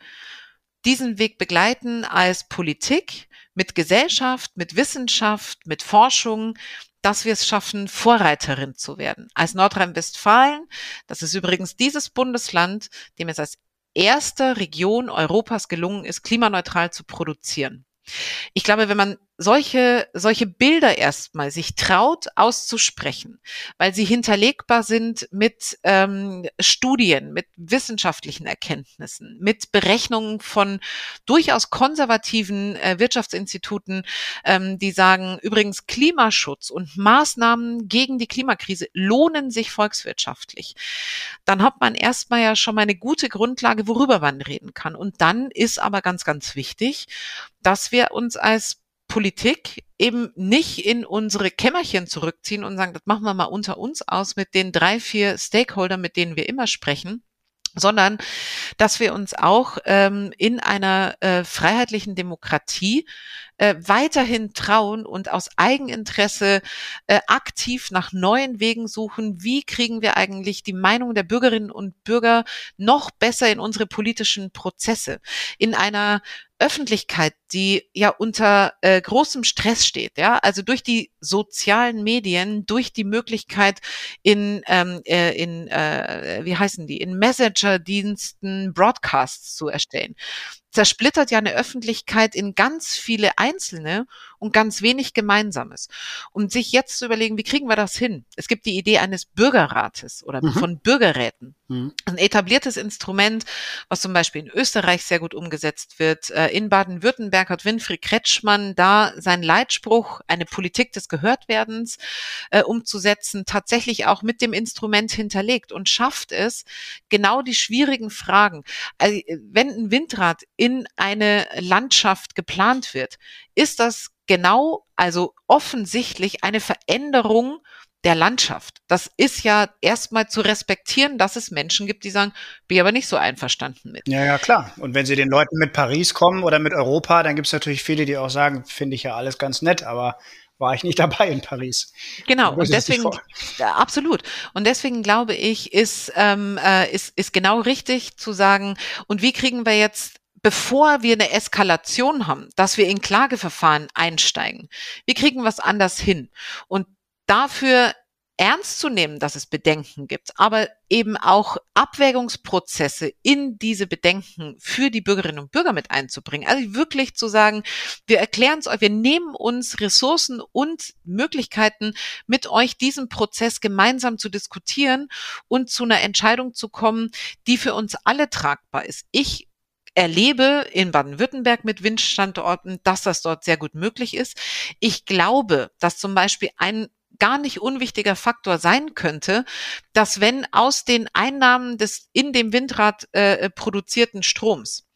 diesen Weg begleiten als Politik, mit Gesellschaft, mit Wissenschaft, mit Forschung, dass wir es schaffen, Vorreiterin zu werden. Als Nordrhein-Westfalen, das ist übrigens dieses Bundesland, dem es als erster Region Europas gelungen ist, klimaneutral zu produzieren. Ich glaube, wenn man solche, solche Bilder erstmal sich traut auszusprechen, weil sie hinterlegbar sind mit ähm, Studien, mit wissenschaftlichen Erkenntnissen, mit Berechnungen von durchaus konservativen äh, Wirtschaftsinstituten, ähm, die sagen, übrigens Klimaschutz und Maßnahmen gegen die Klimakrise lohnen sich volkswirtschaftlich. Dann hat man erstmal ja schon mal eine gute Grundlage, worüber man reden kann. Und dann ist aber ganz, ganz wichtig, dass wir uns als Politik eben nicht in unsere Kämmerchen zurückziehen und sagen, das machen wir mal unter uns aus mit den drei, vier Stakeholdern, mit denen wir immer sprechen, sondern dass wir uns auch ähm, in einer äh, freiheitlichen Demokratie äh, weiterhin trauen und aus Eigeninteresse äh, aktiv nach neuen Wegen suchen. Wie kriegen wir eigentlich die Meinung der Bürgerinnen und Bürger noch besser in unsere politischen Prozesse? In einer Öffentlichkeit, die ja unter äh, großem Stress steht, ja, also durch die sozialen Medien, durch die Möglichkeit in ähm, äh, in äh, wie heißen die in Messenger-Diensten Broadcasts zu erstellen zersplittert ja eine Öffentlichkeit in ganz viele einzelne und ganz wenig Gemeinsames. Und sich jetzt zu überlegen, wie kriegen wir das hin? Es gibt die Idee eines Bürgerrates oder mhm. von Bürgerräten. Mhm. Ein etabliertes Instrument, was zum Beispiel in Österreich sehr gut umgesetzt wird. Äh, in Baden-Württemberg hat Winfried Kretschmann da seinen Leitspruch, eine Politik des Gehörtwerdens äh, umzusetzen, tatsächlich auch mit dem Instrument hinterlegt und schafft es, genau die schwierigen Fragen. Also, wenn ein Windrad in eine Landschaft geplant wird, ist das genau, also offensichtlich eine Veränderung der Landschaft. Das ist ja erstmal zu respektieren, dass es Menschen gibt, die sagen, bin aber nicht so einverstanden mit. Ja, ja, klar. Und wenn sie den Leuten mit Paris kommen oder mit Europa, dann gibt es natürlich viele, die auch sagen, finde ich ja alles ganz nett, aber war ich nicht dabei in Paris. Genau, und deswegen, absolut. Und deswegen glaube ich, ist, ähm, äh, ist, ist genau richtig zu sagen, und wie kriegen wir jetzt bevor wir eine Eskalation haben, dass wir in Klageverfahren einsteigen. Wir kriegen was anders hin. Und dafür ernst zu nehmen, dass es Bedenken gibt, aber eben auch Abwägungsprozesse in diese Bedenken für die Bürgerinnen und Bürger mit einzubringen. Also wirklich zu sagen, wir erklären es euch, wir nehmen uns Ressourcen und Möglichkeiten, mit euch diesen Prozess gemeinsam zu diskutieren und zu einer Entscheidung zu kommen, die für uns alle tragbar ist. Ich erlebe in Baden-Württemberg mit Windstandorten, dass das dort sehr gut möglich ist. Ich glaube, dass zum Beispiel ein gar nicht unwichtiger Faktor sein könnte, dass wenn aus den Einnahmen des in dem Windrad äh, produzierten Stroms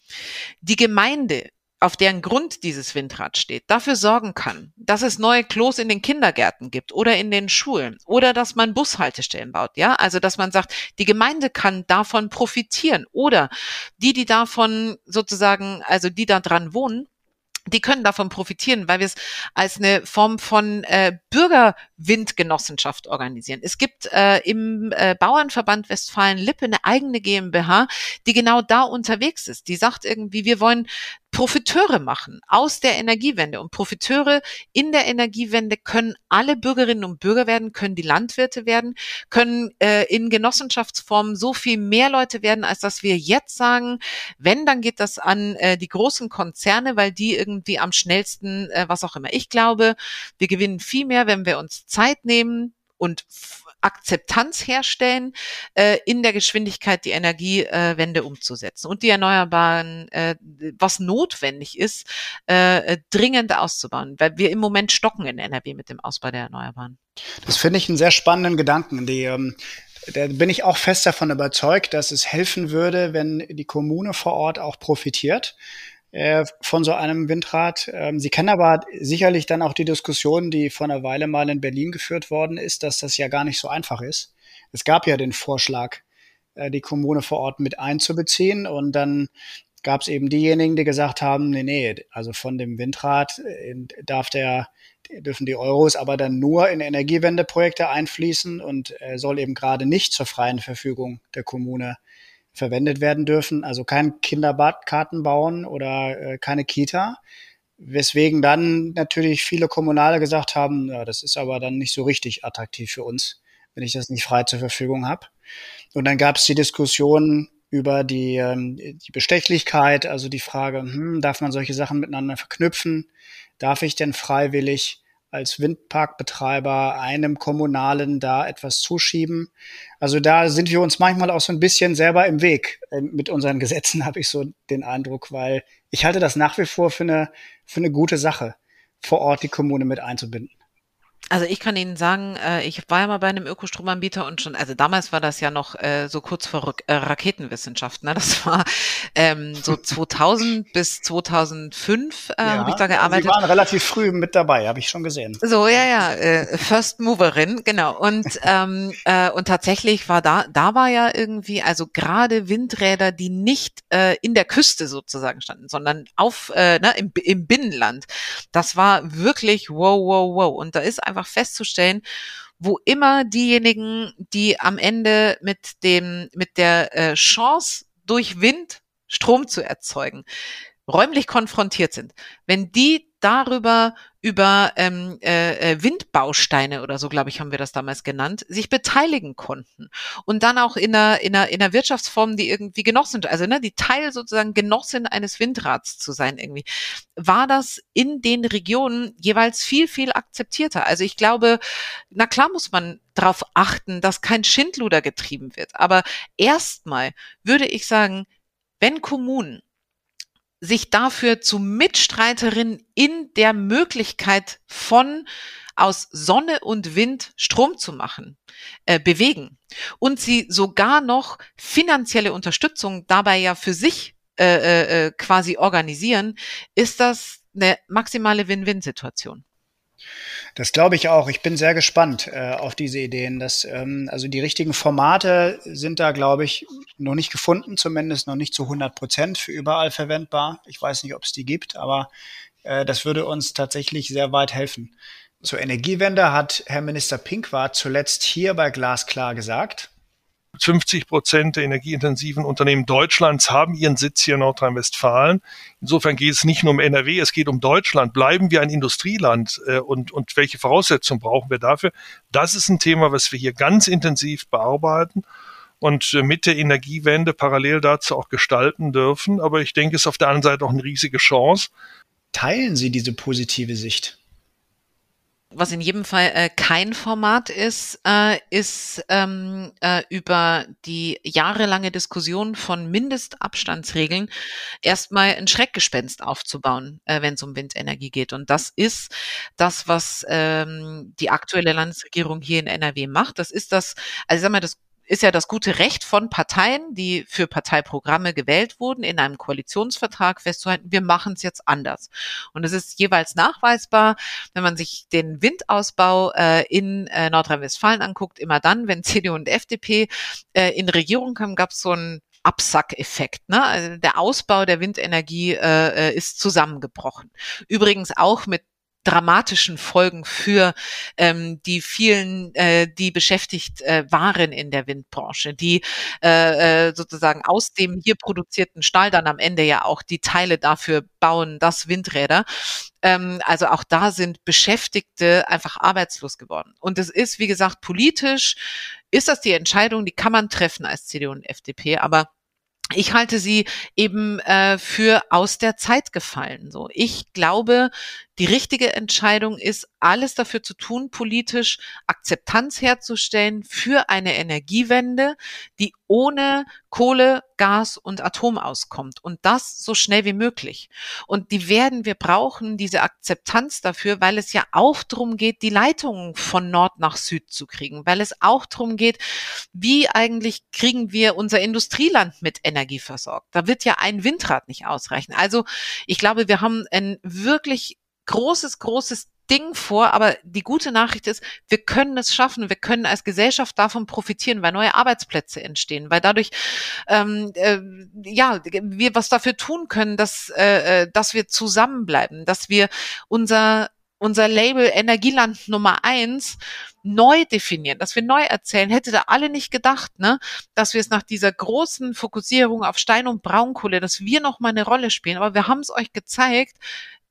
die Gemeinde auf deren Grund dieses Windrad steht, dafür sorgen kann, dass es neue Klos in den Kindergärten gibt oder in den Schulen oder dass man Bushaltestellen baut, ja, also dass man sagt, die Gemeinde kann davon profitieren oder die, die davon sozusagen, also die da dran wohnen, die können davon profitieren, weil wir es als eine Form von äh, Bürgerwindgenossenschaft organisieren. Es gibt äh, im äh, Bauernverband Westfalen-Lippe eine eigene GmbH, die genau da unterwegs ist. Die sagt irgendwie, wir wollen Profiteure machen aus der Energiewende. Und Profiteure in der Energiewende können alle Bürgerinnen und Bürger werden, können die Landwirte werden, können äh, in Genossenschaftsformen so viel mehr Leute werden, als dass wir jetzt sagen, wenn, dann geht das an äh, die großen Konzerne, weil die irgendwie am schnellsten, äh, was auch immer. Ich glaube, wir gewinnen viel mehr, wenn wir uns Zeit nehmen und Akzeptanz herstellen, äh, in der Geschwindigkeit die Energiewende umzusetzen und die Erneuerbaren, äh, was notwendig ist, äh, dringend auszubauen, weil wir im Moment stocken in NRW mit dem Ausbau der Erneuerbaren. Das finde ich einen sehr spannenden Gedanken. Die, ähm, da bin ich auch fest davon überzeugt, dass es helfen würde, wenn die Kommune vor Ort auch profitiert äh, von so einem Windrad. Ähm, Sie kennen aber sicherlich dann auch die Diskussion, die vor einer Weile mal in Berlin geführt worden ist, dass das ja gar nicht so einfach ist. Es gab ja den Vorschlag, äh, die Kommune vor Ort mit einzubeziehen und dann gab es eben diejenigen, die gesagt haben, nee, nee, also von dem Windrad äh, darf der, dürfen die Euros aber dann nur in Energiewendeprojekte einfließen und äh, soll eben gerade nicht zur freien Verfügung der Kommune verwendet werden dürfen. Also kein Kinderbadkarten bauen oder äh, keine Kita. Weswegen dann natürlich viele Kommunale gesagt haben, ja, das ist aber dann nicht so richtig attraktiv für uns, wenn ich das nicht frei zur Verfügung habe. Und dann gab es die Diskussion über die, ähm, die Bestechlichkeit, also die Frage, hm, darf man solche Sachen miteinander verknüpfen? Darf ich denn freiwillig als Windparkbetreiber einem Kommunalen da etwas zuschieben. Also da sind wir uns manchmal auch so ein bisschen selber im Weg äh, mit unseren Gesetzen, habe ich so den Eindruck, weil ich halte das nach wie vor für eine, für eine gute Sache, vor Ort die Kommune mit einzubinden. Also ich kann Ihnen sagen, äh, ich war ja mal bei einem Ökostromanbieter und schon, also damals war das ja noch äh, so kurz vor äh, Raketenwissenschaft. Ne? Das war ähm, so 2000 bis 2005 äh, ja, habe ich da gearbeitet. Sie waren relativ früh mit dabei, habe ich schon gesehen. So ja ja, äh, First Moverin genau. Und ähm, äh, und tatsächlich war da da war ja irgendwie also gerade Windräder, die nicht äh, in der Küste sozusagen standen, sondern auf äh, ne, im, im Binnenland. Das war wirklich wow wow wow und da ist einfach einfach festzustellen, wo immer diejenigen, die am Ende mit dem, mit der äh, Chance durch Wind Strom zu erzeugen, räumlich konfrontiert sind, wenn die darüber über ähm, äh, äh, Windbausteine oder so, glaube ich, haben wir das damals genannt, sich beteiligen konnten und dann auch in einer, in einer, in einer Wirtschaftsform, die irgendwie Genossin, also ne, die Teil sozusagen Genossin eines Windrads zu sein irgendwie, war das in den Regionen jeweils viel, viel akzeptierter. Also ich glaube, na klar muss man darauf achten, dass kein Schindluder getrieben wird. Aber erstmal würde ich sagen, wenn Kommunen sich dafür zu Mitstreiterin in der Möglichkeit von aus Sonne und Wind Strom zu machen, äh, bewegen und sie sogar noch finanzielle Unterstützung dabei ja für sich äh, äh, äh quasi organisieren, ist das eine maximale Win-Win-Situation. Das glaube ich auch. Ich bin sehr gespannt äh, auf diese Ideen. Das, ähm, also die richtigen Formate sind da, glaube ich, noch nicht gefunden, zumindest noch nicht zu 100 Prozent für überall verwendbar. Ich weiß nicht, ob es die gibt, aber äh, das würde uns tatsächlich sehr weit helfen. Zur Energiewende hat Herr Minister Pinkwart zuletzt hier bei Glasklar gesagt, 50 Prozent der energieintensiven Unternehmen Deutschlands haben ihren Sitz hier in Nordrhein-Westfalen. Insofern geht es nicht nur um NRW, es geht um Deutschland. Bleiben wir ein Industrieland äh, und, und welche Voraussetzungen brauchen wir dafür? Das ist ein Thema, was wir hier ganz intensiv bearbeiten und äh, mit der Energiewende parallel dazu auch gestalten dürfen. Aber ich denke, es ist auf der anderen Seite auch eine riesige Chance. Teilen Sie diese positive Sicht? Was in jedem Fall äh, kein Format ist, äh, ist ähm, äh, über die jahrelange Diskussion von Mindestabstandsregeln erstmal ein Schreckgespenst aufzubauen, äh, wenn es um Windenergie geht. Und das ist das, was ähm, die aktuelle Landesregierung hier in NRW macht. Das ist das, also ich sag mal, das ist ja das gute Recht von Parteien, die für Parteiprogramme gewählt wurden, in einem Koalitionsvertrag festzuhalten, wir machen es jetzt anders. Und es ist jeweils nachweisbar, wenn man sich den Windausbau äh, in äh, Nordrhein-Westfalen anguckt, immer dann, wenn CDU und FDP äh, in Regierung kamen, gab es so ein Absackeffekt. Ne? Also der Ausbau der Windenergie äh, äh, ist zusammengebrochen. Übrigens auch mit dramatischen Folgen für ähm, die vielen, äh, die beschäftigt äh, waren in der Windbranche, die äh, äh, sozusagen aus dem hier produzierten Stahl dann am Ende ja auch die Teile dafür bauen, dass Windräder. Ähm, also auch da sind Beschäftigte einfach arbeitslos geworden. Und es ist, wie gesagt, politisch ist das die Entscheidung, die kann man treffen als CDU und FDP, aber ich halte sie eben äh, für aus der Zeit gefallen. So, ich glaube, die richtige Entscheidung ist, alles dafür zu tun, politisch Akzeptanz herzustellen für eine Energiewende, die ohne Kohle, Gas und Atom auskommt. Und das so schnell wie möglich. Und die werden wir brauchen, diese Akzeptanz dafür, weil es ja auch darum geht, die Leitungen von Nord nach Süd zu kriegen, weil es auch darum geht, wie eigentlich kriegen wir unser Industrieland mit Energie versorgt. Da wird ja ein Windrad nicht ausreichen. Also ich glaube, wir haben ein wirklich großes, großes Ding vor, aber die gute Nachricht ist, wir können es schaffen, wir können als Gesellschaft davon profitieren, weil neue Arbeitsplätze entstehen, weil dadurch ähm, äh, ja wir was dafür tun können, dass äh, äh dass wir zusammenbleiben, dass wir unser unser Label Energieland Nummer eins neu definieren, dass wir neu erzählen, hätte da alle nicht gedacht, ne, dass wir es nach dieser großen Fokussierung auf Stein und Braunkohle, dass wir noch mal eine Rolle spielen. Aber wir haben es euch gezeigt,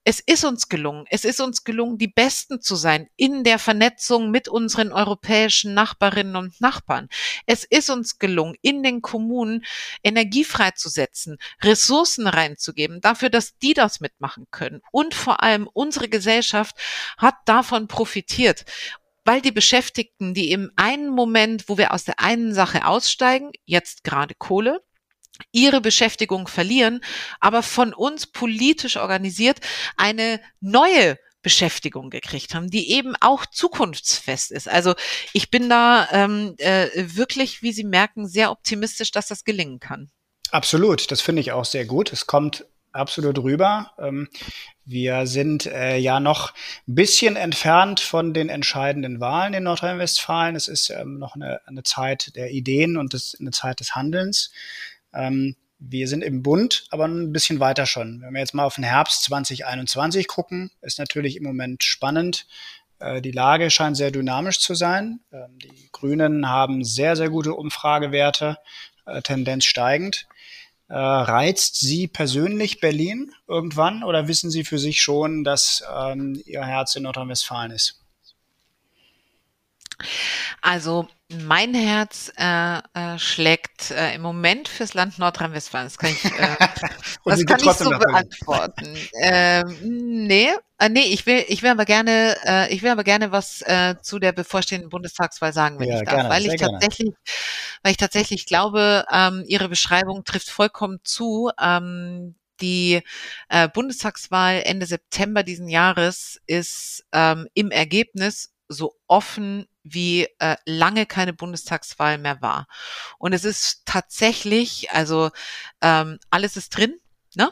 es ist uns gelungen. Es ist uns gelungen, die Besten zu sein in der Vernetzung mit unseren europäischen Nachbarinnen und Nachbarn. Es ist uns gelungen, in den Kommunen Energie freizusetzen, Ressourcen reinzugeben, dafür, dass die das mitmachen können. Und vor allem unsere Gesellschaft hat davon profitiert weil die Beschäftigten, die im einen Moment, wo wir aus der einen Sache aussteigen, jetzt gerade Kohle, ihre Beschäftigung verlieren, aber von uns politisch organisiert eine neue Beschäftigung gekriegt haben, die eben auch zukunftsfest ist. Also ich bin da ähm, äh, wirklich, wie Sie merken, sehr optimistisch, dass das gelingen kann. Absolut, das finde ich auch sehr gut. Es kommt absolut rüber. Ähm, wir sind äh, ja noch ein bisschen entfernt von den entscheidenden Wahlen in Nordrhein-Westfalen. Es ist ähm, noch eine, eine, Zeit der Ideen und des, eine Zeit des Handelns. Ähm, wir sind im Bund, aber ein bisschen weiter schon. Wenn wir jetzt mal auf den Herbst 2021 gucken, ist natürlich im Moment spannend. Äh, die Lage scheint sehr dynamisch zu sein. Ähm, die Grünen haben sehr, sehr gute Umfragewerte, äh, Tendenz steigend. Äh, reizt Sie persönlich Berlin irgendwann oder wissen Sie für sich schon, dass ähm, Ihr Herz in Nordrhein-Westfalen ist? Also mein Herz äh, äh, schlägt äh, im Moment fürs Land Nordrhein-Westfalen. Das kann ich, äh, das kann ich so beantworten. ähm, nee, äh, nee, ich will, ich will aber gerne, äh, ich will aber gerne was zu der bevorstehenden Bundestagswahl sagen, wenn ja, ich darf, gerne, weil ich tatsächlich, gerne. weil ich tatsächlich glaube, ähm, Ihre Beschreibung trifft vollkommen zu. Ähm, die Bundestagswahl Ende September diesen Jahres ist ähm, im Ergebnis so offen wie äh, lange keine Bundestagswahl mehr war. Und es ist tatsächlich, also ähm, alles ist drin. Ne?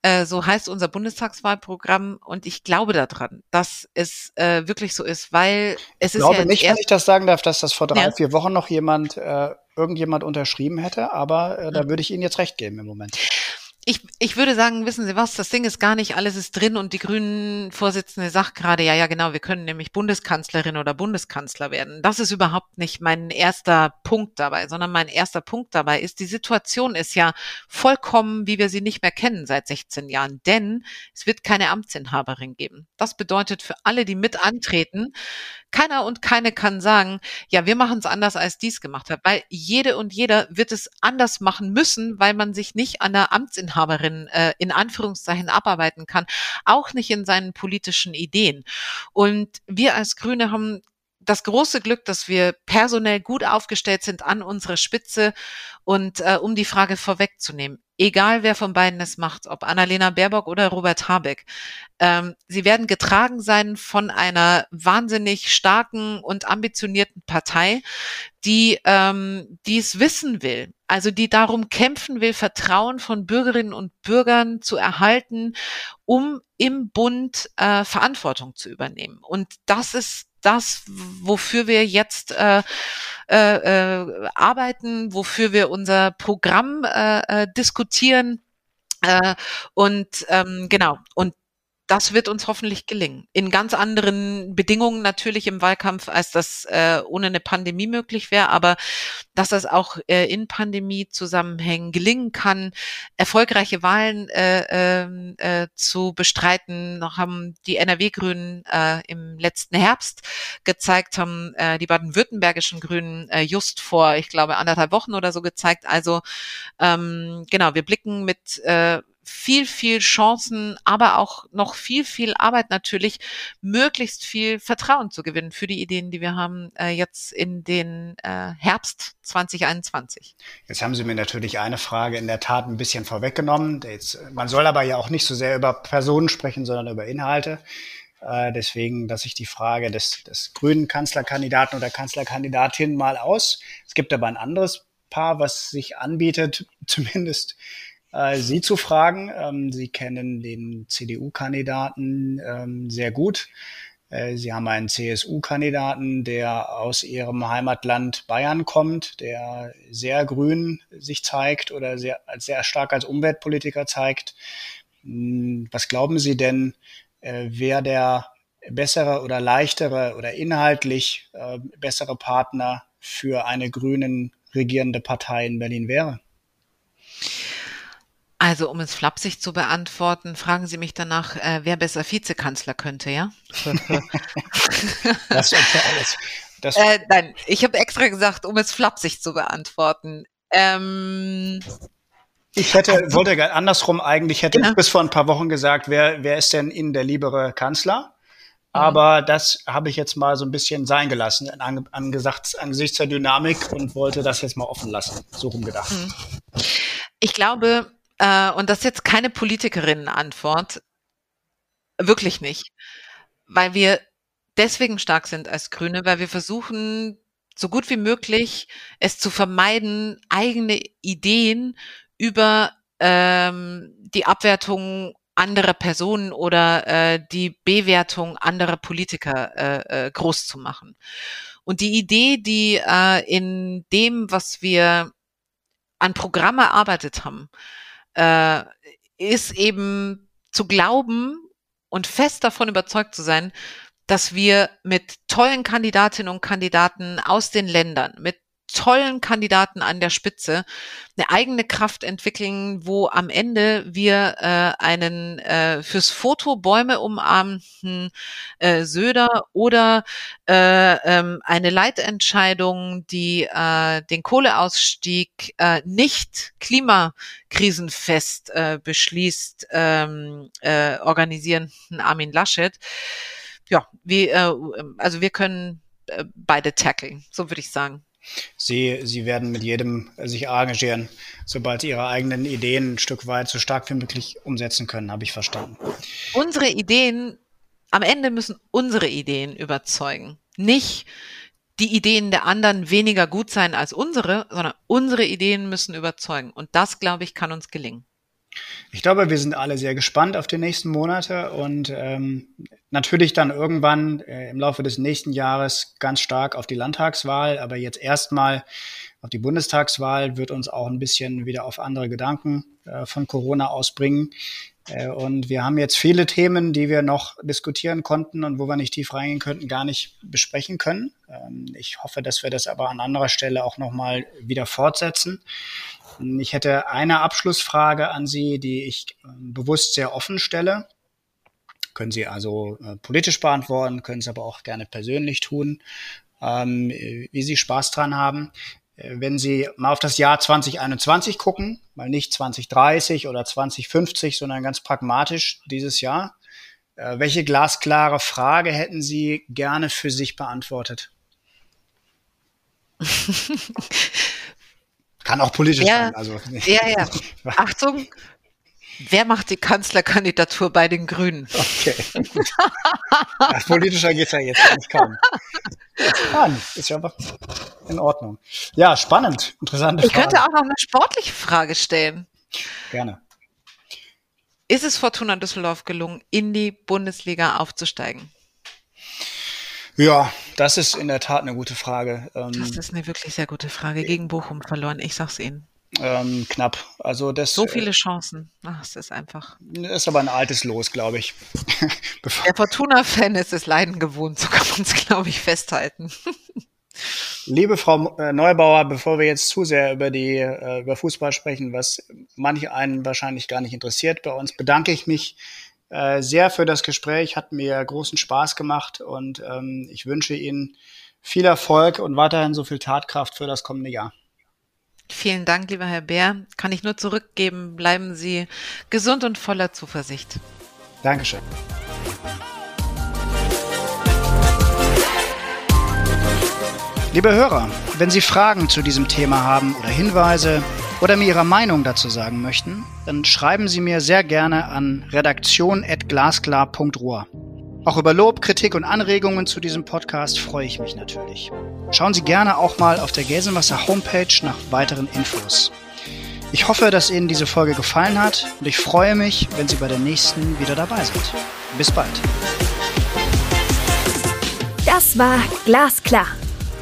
Äh, so heißt unser Bundestagswahlprogramm und ich glaube daran, dass es äh, wirklich so ist, weil es ich ist ja nicht, wenn ich das sagen darf, dass das vor drei, ja. vier Wochen noch jemand, äh, irgendjemand unterschrieben hätte, aber äh, da würde ich Ihnen jetzt recht geben im Moment ich, ich würde sagen, wissen Sie was, das Ding ist gar nicht, alles ist drin und die grünen Vorsitzende sagt gerade, ja, ja, genau, wir können nämlich Bundeskanzlerin oder Bundeskanzler werden. Das ist überhaupt nicht mein erster Punkt dabei, sondern mein erster Punkt dabei ist, die Situation ist ja vollkommen, wie wir sie nicht mehr kennen seit 16 Jahren, denn es wird keine Amtsinhaberin geben. Das bedeutet für alle, die mit antreten, keiner und keine kann sagen, ja, wir machen es anders, als dies gemacht hat, weil jede und jeder wird es anders machen müssen, weil man sich nicht an der Amtsinhaberin äh, in Anführungszeichen abarbeiten kann, auch nicht in seinen politischen Ideen. Und wir als Grüne haben das große Glück, dass wir personell gut aufgestellt sind an unserer Spitze und äh, um die Frage vorwegzunehmen, egal wer von beiden es macht, ob Annalena Baerbock oder Robert Habeck, ähm, sie werden getragen sein von einer wahnsinnig starken und ambitionierten Partei, die ähm, dies wissen will, also die darum kämpfen will, Vertrauen von Bürgerinnen und Bürgern zu erhalten, um im Bund äh, Verantwortung zu übernehmen. Und das ist das, wofür wir jetzt äh, äh, äh, arbeiten, wofür wir unser Programm äh, äh, diskutieren. Äh, und ähm, genau, und das wird uns hoffentlich gelingen. In ganz anderen Bedingungen natürlich im Wahlkampf, als das äh, ohne eine Pandemie möglich wäre, aber dass das auch äh, in Pandemie-Zusammenhängen gelingen kann, erfolgreiche Wahlen äh, ähm, äh, zu bestreiten, haben die NRW-Grünen äh, im letzten Herbst gezeigt, haben äh, die baden-württembergischen Grünen äh, just vor, ich glaube, anderthalb Wochen oder so gezeigt. Also ähm, genau, wir blicken mit äh, viel, viel Chancen, aber auch noch viel, viel Arbeit natürlich, möglichst viel Vertrauen zu gewinnen für die Ideen, die wir haben äh, jetzt in den äh, Herbst 2021. Jetzt haben Sie mir natürlich eine Frage in der Tat ein bisschen vorweggenommen. Jetzt, man soll aber ja auch nicht so sehr über Personen sprechen, sondern über Inhalte. Äh, deswegen dass ich die Frage des, des grünen Kanzlerkandidaten oder Kanzlerkandidatin mal aus. Es gibt aber ein anderes Paar, was sich anbietet, zumindest äh, Sie zu fragen. Ähm, Sie kennen den CDU-Kandidaten ähm, sehr gut. Äh, Sie haben einen CSU-Kandidaten, der aus Ihrem Heimatland Bayern kommt, der sehr grün sich zeigt oder sehr, sehr stark als Umweltpolitiker zeigt. Hm, was glauben Sie denn, äh, wer der bessere oder leichtere oder inhaltlich bessere Partner für eine grünen regierende Partei in Berlin wäre? Also, um es flapsig zu beantworten, fragen Sie mich danach, äh, wer besser Vizekanzler könnte, ja? das, alles. Das äh, nein, ich habe extra gesagt, um es flapsig zu beantworten. Ähm, ich hätte, also, wollte andersrum eigentlich, hätte genau. ich bis vor ein paar Wochen gesagt, wer, wer ist denn Ihnen der liebere Kanzler? Mhm. Aber das habe ich jetzt mal so ein bisschen sein gelassen, angesichts, angesichts der Dynamik und wollte das jetzt mal offen lassen, so rumgedacht. Mhm. Ich glaube, äh, und das ist jetzt keine Politikerinnenantwort, wirklich nicht. weil wir deswegen stark sind als Grüne, weil wir versuchen, so gut wie möglich es zu vermeiden, eigene Ideen über ähm, die Abwertung anderer Personen oder äh, die Bewertung anderer Politiker äh, äh, groß zu machen. Und die Idee, die äh, in dem, was wir an Programm erarbeitet haben, äh, ist eben zu glauben und fest davon überzeugt zu sein, dass wir mit tollen Kandidatinnen und Kandidaten aus den Ländern, mit tollen Kandidaten an der Spitze eine eigene Kraft entwickeln, wo am Ende wir äh, einen äh, fürs Foto Bäume umarmten äh, Söder oder äh, ähm, eine Leitentscheidung, die äh, den Kohleausstieg äh, nicht klimakrisenfest äh, beschließt, ähm, äh, organisierenden Armin Laschet. Ja, wie, äh, also wir können äh, beide tackeln, so würde ich sagen. Sie, Sie werden mit jedem sich engagieren, sobald Sie Ihre eigenen Ideen ein Stück weit so stark wie möglich umsetzen können, habe ich verstanden. Unsere Ideen, am Ende müssen unsere Ideen überzeugen. Nicht die Ideen der anderen weniger gut sein als unsere, sondern unsere Ideen müssen überzeugen. Und das, glaube ich, kann uns gelingen. Ich glaube, wir sind alle sehr gespannt auf die nächsten Monate und ähm, natürlich dann irgendwann äh, im Laufe des nächsten Jahres ganz stark auf die Landtagswahl, aber jetzt erstmal auf die Bundestagswahl wird uns auch ein bisschen wieder auf andere Gedanken äh, von Corona ausbringen. Äh, und wir haben jetzt viele Themen, die wir noch diskutieren konnten und wo wir nicht tief reingehen könnten, gar nicht besprechen können. Ähm, ich hoffe, dass wir das aber an anderer Stelle auch nochmal wieder fortsetzen. Ich hätte eine Abschlussfrage an Sie, die ich ähm, bewusst sehr offen stelle. Können Sie also äh, politisch beantworten, können es aber auch gerne persönlich tun, ähm, wie Sie Spaß dran haben. Äh, wenn Sie mal auf das Jahr 2021 gucken, mal nicht 2030 oder 2050, sondern ganz pragmatisch dieses Jahr, äh, welche glasklare Frage hätten Sie gerne für sich beantwortet? Kann auch politisch ja, sein. Also. Ja, ja. Achtung, wer macht die Kanzlerkandidatur bei den Grünen? Okay. ja, politischer geht es ja jetzt nicht kaum. Nein, ist ja aber in Ordnung. Ja, spannend, interessante Ich könnte auch noch eine sportliche Frage stellen. Gerne. Ist es Fortuna Düsseldorf gelungen, in die Bundesliga aufzusteigen? Ja, das ist in der Tat eine gute Frage. Ähm, das ist eine wirklich sehr gute Frage. Gegen Bochum verloren, ich sag's Ihnen. Ähm, knapp. Also das, so viele Chancen. Ach, es ist einfach. Ist aber ein altes Los, glaube ich. der Fortuna-Fan ist es Leiden gewohnt, so kann man es, glaube ich, festhalten. Liebe Frau äh, Neubauer, bevor wir jetzt zu sehr über die äh, über Fußball sprechen, was manche einen wahrscheinlich gar nicht interessiert, bei uns bedanke ich mich äh, sehr für das Gespräch, hat mir großen Spaß gemacht und ähm, ich wünsche Ihnen viel Erfolg und weiterhin so viel Tatkraft für das kommende Jahr. Vielen Dank, lieber Herr Bär. Kann ich nur zurückgeben. Bleiben Sie gesund und voller Zuversicht. Dankeschön. Liebe Hörer, wenn Sie Fragen zu diesem Thema haben oder Hinweise, oder mir Ihre Meinung dazu sagen möchten, dann schreiben Sie mir sehr gerne an redaktion.glasklar.ruhr. Auch über Lob, Kritik und Anregungen zu diesem Podcast freue ich mich natürlich. Schauen Sie gerne auch mal auf der Gelsenwasser Homepage nach weiteren Infos. Ich hoffe, dass Ihnen diese Folge gefallen hat und ich freue mich, wenn Sie bei der nächsten wieder dabei sind. Bis bald. Das war Glasklar,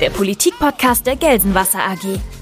der Politikpodcast der Gelsenwasser AG.